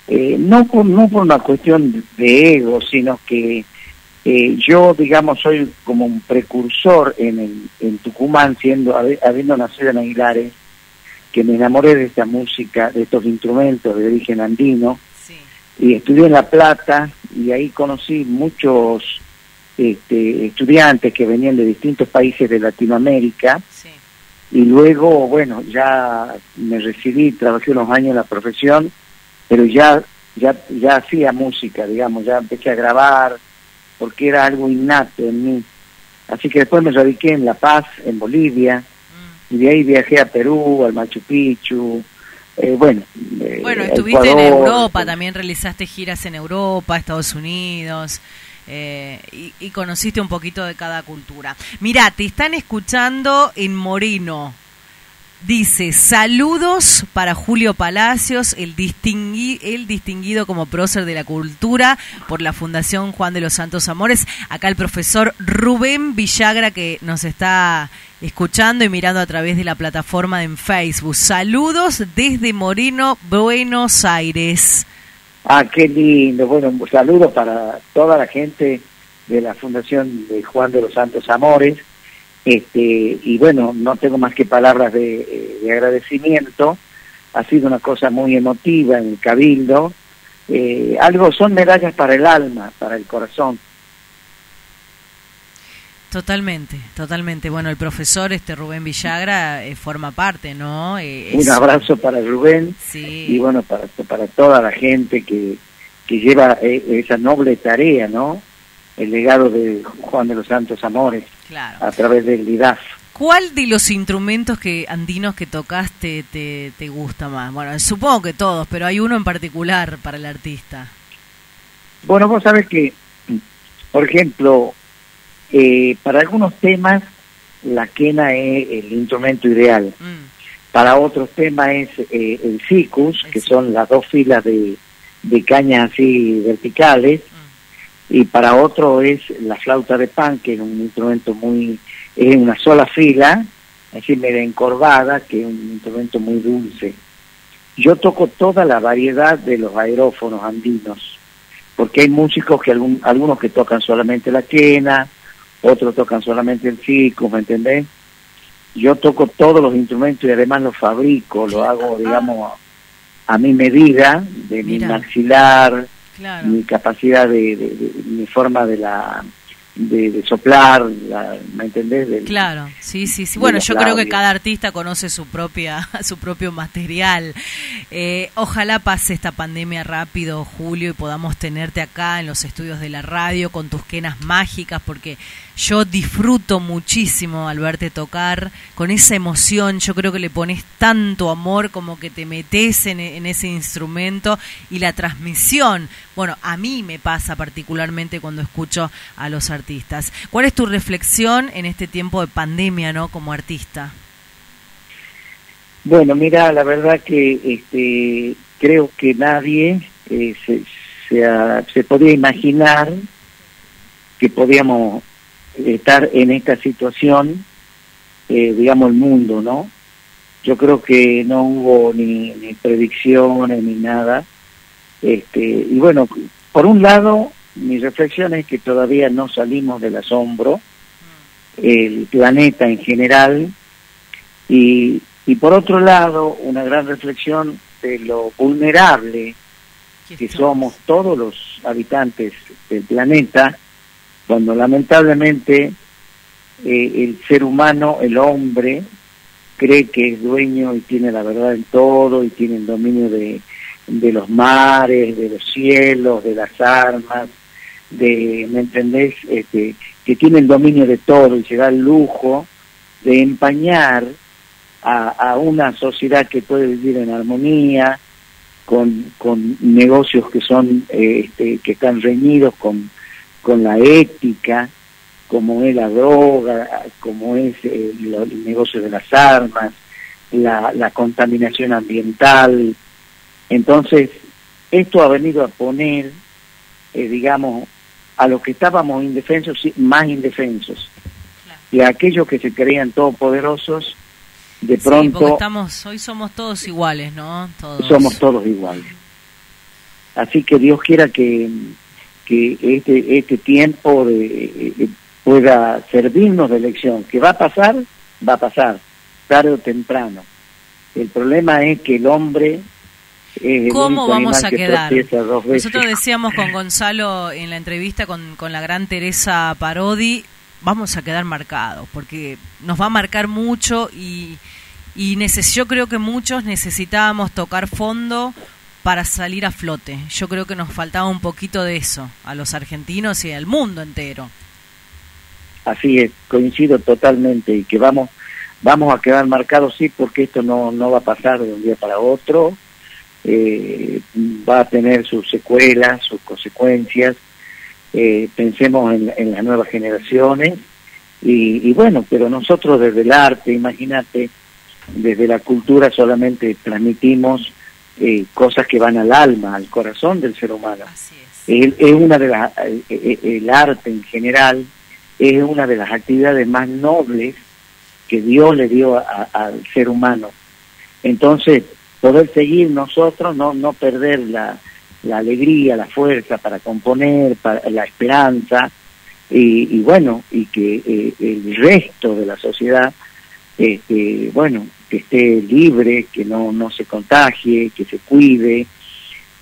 eh, no, por, no por una cuestión de ego, sino que eh, yo, digamos, soy como un precursor en, en Tucumán, siendo habiendo nacido en Aguilares, que me enamoré de esta música, de estos instrumentos de origen andino, y estudié en La Plata, y ahí conocí muchos este, estudiantes que venían de distintos países de Latinoamérica, y luego, bueno, ya me recibí, trabajé unos años en la profesión, pero ya, ya, ya hacía música, digamos, ya empecé a grabar, porque era algo innato en mí. Así que después me radiqué en La Paz, en Bolivia, mm. y de ahí viajé a Perú, al Machu Picchu. Eh, bueno, eh, bueno, estuviste en Europa, también realizaste giras en Europa, Estados Unidos. Eh, y, y, conociste un poquito de cada cultura. Mirá, te están escuchando en Moreno, Dice, saludos para Julio Palacios, el, el distinguido como prócer de la cultura por la Fundación Juan de los Santos Amores. Acá el profesor Rubén Villagra que nos está escuchando y mirando a través de la plataforma en Facebook. Saludos desde Moreno, Buenos Aires. Ah, qué lindo. Bueno, un saludo para toda la gente de la Fundación de Juan de los Santos Amores este, y bueno, no tengo más que palabras de, agradecimiento. Ha sido una cosa muy emotiva en el Cabildo. eh, algo, son medallas para el alma, para el corazón. Totalmente, totalmente. Bueno, el profesor este Rubén Villagra eh, forma parte, ¿no? Eh, Un abrazo para Rubén y bueno, para, para toda la gente que, que lleva esa noble tarea, ¿no? El legado de Juan de los Santos Amores a través del IDAF. ¿Cuál de los instrumentos que andinos que tocaste te, te gusta más? Bueno, supongo que todos, pero hay uno en particular para el artista. Bueno, vos sabés que, por ejemplo, eh, para algunos temas la quena es el instrumento ideal. Mm. Para otros temas es eh, el ficus, que son las dos filas de, de cañas así verticales. Mm. Y para otro es la flauta de pan, que es un instrumento muy es una sola fila, así media encorvada, que es un instrumento muy dulce. Yo toco toda la variedad de los aerófonos andinos, porque hay músicos que algunos que tocan solamente la quena, otros tocan solamente el circo, ¿me entendés? Yo toco todos los instrumentos y además los fabrico, lo hago, digamos, a mi medida, de mi maxilar, mi capacidad de, mi forma de la de, soplar, ¿me entendés? claro, sí, sí, sí. Bueno, yo creo que cada artista conoce su propia, su propio material. Eh, ojalá pase esta pandemia rápido, Julio, y podamos tenerte acá en los estudios de la radio con tus quenas mágicas, porque yo disfruto muchísimo al verte tocar, con esa emoción, yo creo que le pones tanto amor como que te metes en, ese instrumento y la transmisión. Bueno, a mí me pasa particularmente cuando escucho a los artistas. ¿Cuál es tu reflexión en este tiempo de pandemia, no, como artista? Bueno, mira, la verdad que este, creo que nadie eh, se, se, se podía imaginar que podíamos estar en esta situación, eh, digamos, el mundo, ¿no? Yo creo que no hubo ni, predicciones ni nada. Este, y bueno, por un lado, mi reflexión es que todavía no salimos del asombro, el planeta en general, y, y por otro lado, una gran reflexión de lo vulnerable que somos todos los habitantes del planeta cuando lamentablemente eh, el ser humano, el hombre, cree que es dueño y tiene la verdad en todo y tiene el dominio de, de los mares, de los cielos, de las armas, de, ¿me entendés? Este, que tiene el dominio de todo y se da el lujo de empañar a, a una sociedad que puede vivir en armonía, con, con negocios que son eh, este, que están reñidos con con la ética, como es la droga, como es eh, el negocio de las armas, la, contaminación ambiental. Entonces, esto ha venido a poner, eh, digamos, a los que estábamos indefensos, más indefensos. Y a aquellos que se creían todopoderosos, de pronto... Sí, estamos, hoy somos todos iguales, ¿no? Somos todos iguales. Así que Dios quiera que que este, este tiempo de, eh, pueda servirnos de lección. Que va a pasar, va a pasar, tarde o temprano. El problema es que el hombre ¿Cómo vamos a quedar? Nosotros decíamos con Gonzalo en la entrevista con, con la gran Teresa Parodi, vamos a quedar marcados, porque nos va a marcar mucho y, y yo creo que muchos necesitábamos tocar fondo para salir a flote. Yo creo que nos faltaba un poquito de eso a los argentinos y al mundo entero. Así es, coincido totalmente y que vamos vamos a quedar marcados sí porque esto no, no va a pasar de un día para otro, eh, va a tener sus secuelas, sus consecuencias, eh, pensemos en, en, las nuevas generaciones y, y bueno, pero nosotros desde el arte, imagínate, desde la cultura solamente transmitimos eh, cosas que van al alma, al corazón del ser humano. es. una de las, eh, eh, el arte en general es una de las actividades más nobles que Dios le dio al ser humano. Entonces, poder seguir nosotros, no, no perder la, la alegría, la fuerza para componer, para, la esperanza, y, bueno, y que el resto de la sociedad, bueno, que esté libre, que no, no se contagie, que se cuide,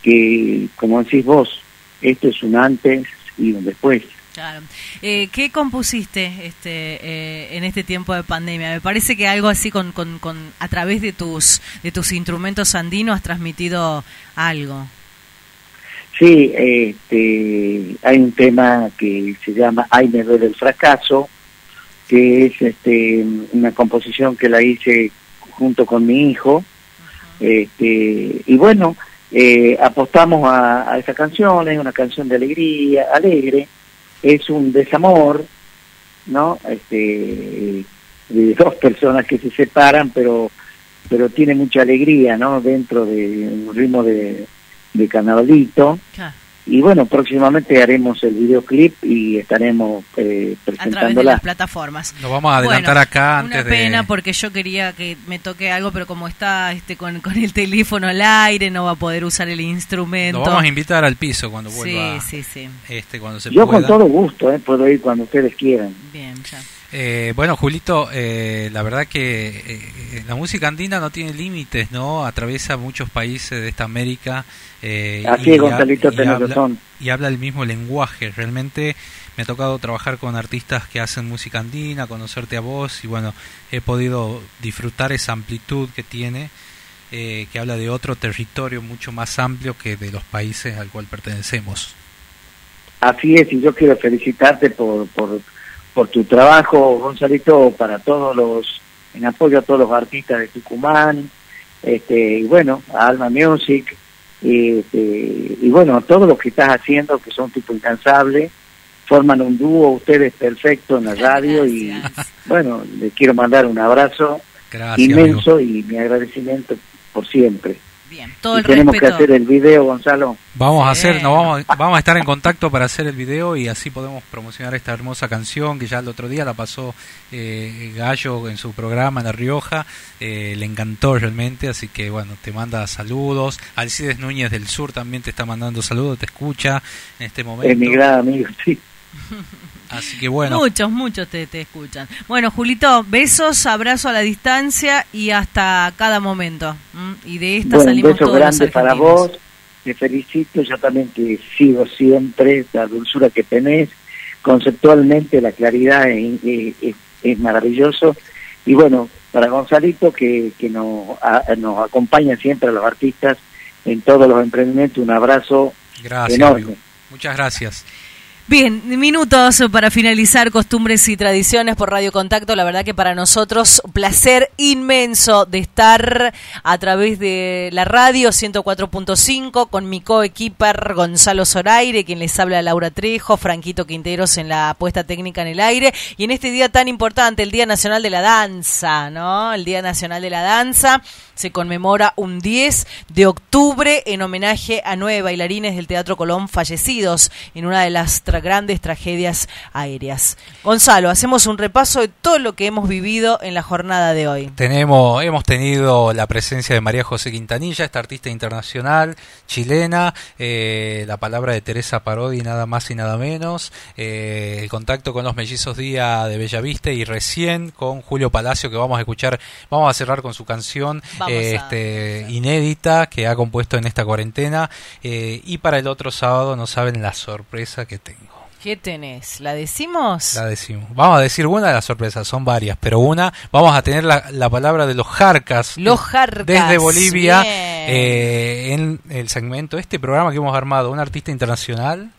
que, como decís vos, esto es un antes y un después. Claro. Eh, ¿Qué compusiste este, eh, en este tiempo de pandemia? Me parece que algo así con, con, con, a través de tus de tus instrumentos andinos has transmitido algo. Sí, este, hay un tema que se llama Ay me duele el fracaso, que es este, una composición que la hice junto con mi hijo. Este, y bueno, eh, apostamos a, a esa canción, es una canción de alegría, alegre, es un desamor, ¿no? Este, de dos personas que se separan, pero pero tiene mucha alegría, ¿no? Dentro de un ritmo de, de carnavalito. Y bueno, próximamente haremos el videoclip y estaremos eh, presentándola. A través de las plataformas. Lo vamos a adelantar acá antes una pena porque yo quería que me toque algo, pero como está este con, con el teléfono al aire, no va a poder usar el instrumento. Lo vamos a invitar al piso cuando vuelva. Sí, sí, sí. Este, cuando se yo con todo gusto, eh, puedo ir cuando ustedes quieran. Bien, ya. Eh, bueno, Julito, eh, la verdad que eh, la música andina no tiene límites, ¿no? Atraviesa muchos países de esta América. Así es, Gonzalito, y, habla, y habla el mismo lenguaje. Realmente me ha tocado trabajar con artistas que hacen música andina, conocerte a vos y bueno, he podido disfrutar esa amplitud que tiene, que habla de otro territorio mucho más amplio que de los países al cual pertenecemos. Así es, y yo quiero felicitarte por, por por tu trabajo, Gonzalito, para todos los, en apoyo a todos los artistas de Tucumán, este, y bueno, a Alma Music, y, este, y bueno, todos los que estás haciendo, que son tipo incansable, forman un dúo, ustedes perfecto en la radio, y bueno, les quiero mandar un abrazo inmenso y mi agradecimiento por siempre. Bien, todo tenemos que hacer el video, Gonzalo. Vamos a hacer, no, vamos, vamos a estar en contacto para hacer el video y así podemos promocionar esta hermosa canción que ya el otro día la pasó eh, Gallo en su programa en La Rioja. Eh, le encantó realmente, así que bueno, te manda saludos. Alcides Núñez del Sur también te está mandando saludos, te escucha en este momento. Es mi gran amigo, sí. Así que bueno. Muchos, muchos te, te escuchan. Bueno, Julito, besos, abrazo a la distancia y hasta cada momento. Y de esta bueno, salimos un beso grande para vos. Te felicito, yo también te sigo siempre, la dulzura que tenés. Conceptualmente la claridad es, es, maravilloso. Y bueno, para Gonzalito, que, que nos, nos acompaña siempre a los artistas en todos los emprendimientos, un abrazo gracias, enorme. Muchas gracias. Bien, minutos para finalizar costumbres y tradiciones por Radio Contacto. La verdad que para nosotros placer inmenso de estar a través de la radio 104.5 con mi coequiper Gonzalo Zoraire, quien les habla Laura Trejo, Franquito Quinteros en la puesta técnica en el aire y en este día tan importante, el Día Nacional de la Danza, ¿no? El Día Nacional de la Danza se conmemora un 10 de octubre en homenaje a nueve bailarines del Teatro Colón fallecidos en una de las grandes tragedias aéreas. Gonzalo, hacemos un repaso de todo lo que hemos vivido en la jornada de hoy. Tenemos, hemos tenido la presencia de María José Quintanilla, esta artista internacional chilena, eh, la palabra de Teresa Parodi, nada más y nada menos, eh, el contacto con los mellizos Día de Bellavista y recién con Julio Palacio que vamos a escuchar, vamos a cerrar con su canción este, inédita que ha compuesto en esta cuarentena eh, y para el otro sábado no saben la sorpresa que tengo. ¿Qué tenés? ¿La decimos? La decimos. Vamos a decir una de las sorpresas, son varias, pero una, vamos a tener la, palabra de los Jarcas. Los Jarcas. Desde Bolivia, eh, en el segmento, este programa que hemos armado, un artista internacional.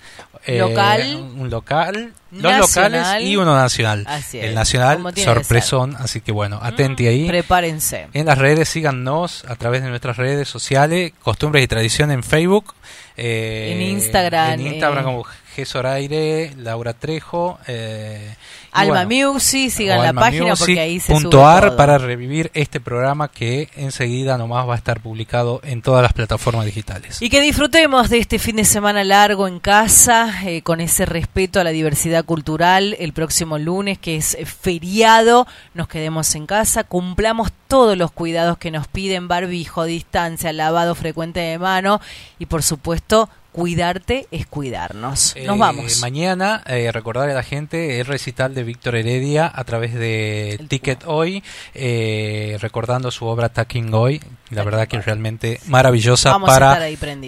Eh, local. Un local. Dos locales y uno nacional. el nacional, sorpresón, así que bueno, atenti ahí. Prepárense. En las redes, síganos a través de nuestras redes sociales, Costumbres y Tradición en Facebook. Eh, en Instagram. En Instagram como G. Laura Trejo. Eh, Alma Music, sigan la página porque ahí se sube todo. para revivir este programa que enseguida nomás va a estar publicado en todas las plataformas digitales. Y que disfrutemos de este fin de semana largo en casa, eh, con ese respeto a la diversidad cultural. El próximo lunes, que es feriado, nos quedemos en casa, cumplamos todos los cuidados que nos piden, barbijo, distancia, lavado frecuente de mano y por supuesto cuidarte es cuidarnos. Nos vamos. Mañana, recordar a la gente el recital de Víctor Heredia a través de Ticket Hoy, recordando su obra Tacking Hoy. La verdad que es realmente maravillosa para,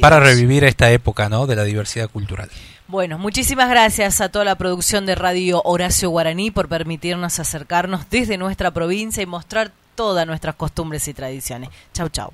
para revivir esta época ¿no? de la diversidad cultural. Bueno, muchísimas gracias a toda la producción de Radio Horacio Guaraní por permitirnos acercarnos desde nuestra provincia y mostrar todas nuestras costumbres y tradiciones. Chau, chau.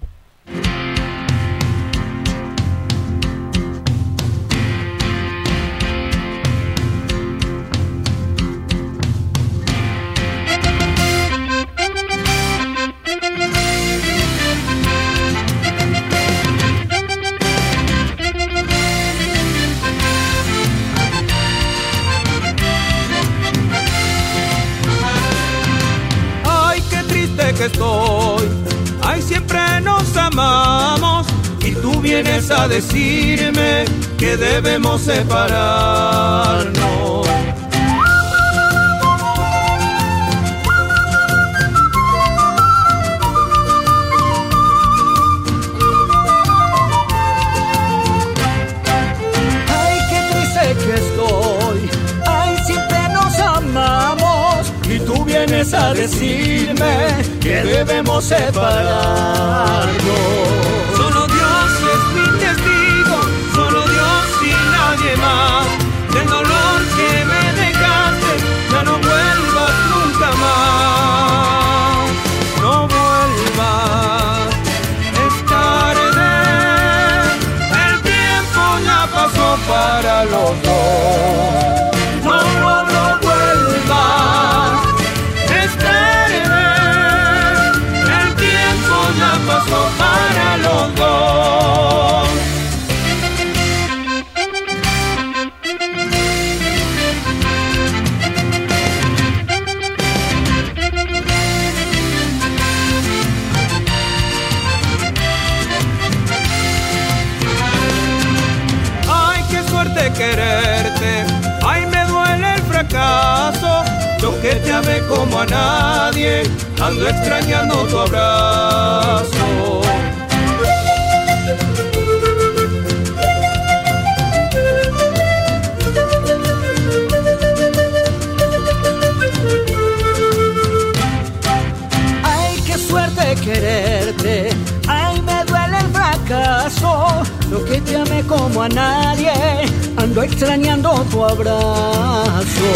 Vienes a decirme que debemos separarnos. Ay, qué triste que estoy. Ay, siempre nos amamos y tú vienes a decirme que debemos separarnos. Más. Del dolor que me dejaste, ya no vuelvas nunca más. No vuelvas, es tarde. El tiempo ya pasó para los dos. Amé como a nadie ando extrañando tu abrazo. Ay, qué suerte quererte, ay, me duele el fracaso, lo que te amé como a nadie, ando extrañando tu abrazo.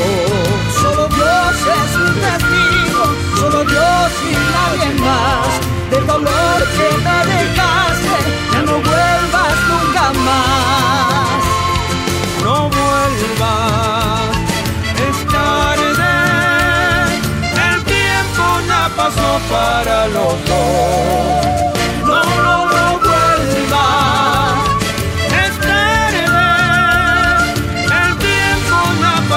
Solo Dios es mi testigo solo Dios y nadie más. Del dolor que me dejaste, ya no vuelvas nunca más. No vuelvas, es tarde. El tiempo ya pasó para los dos. No, no, no vuelvas,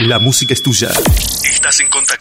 La música es tuya. Estás en contacto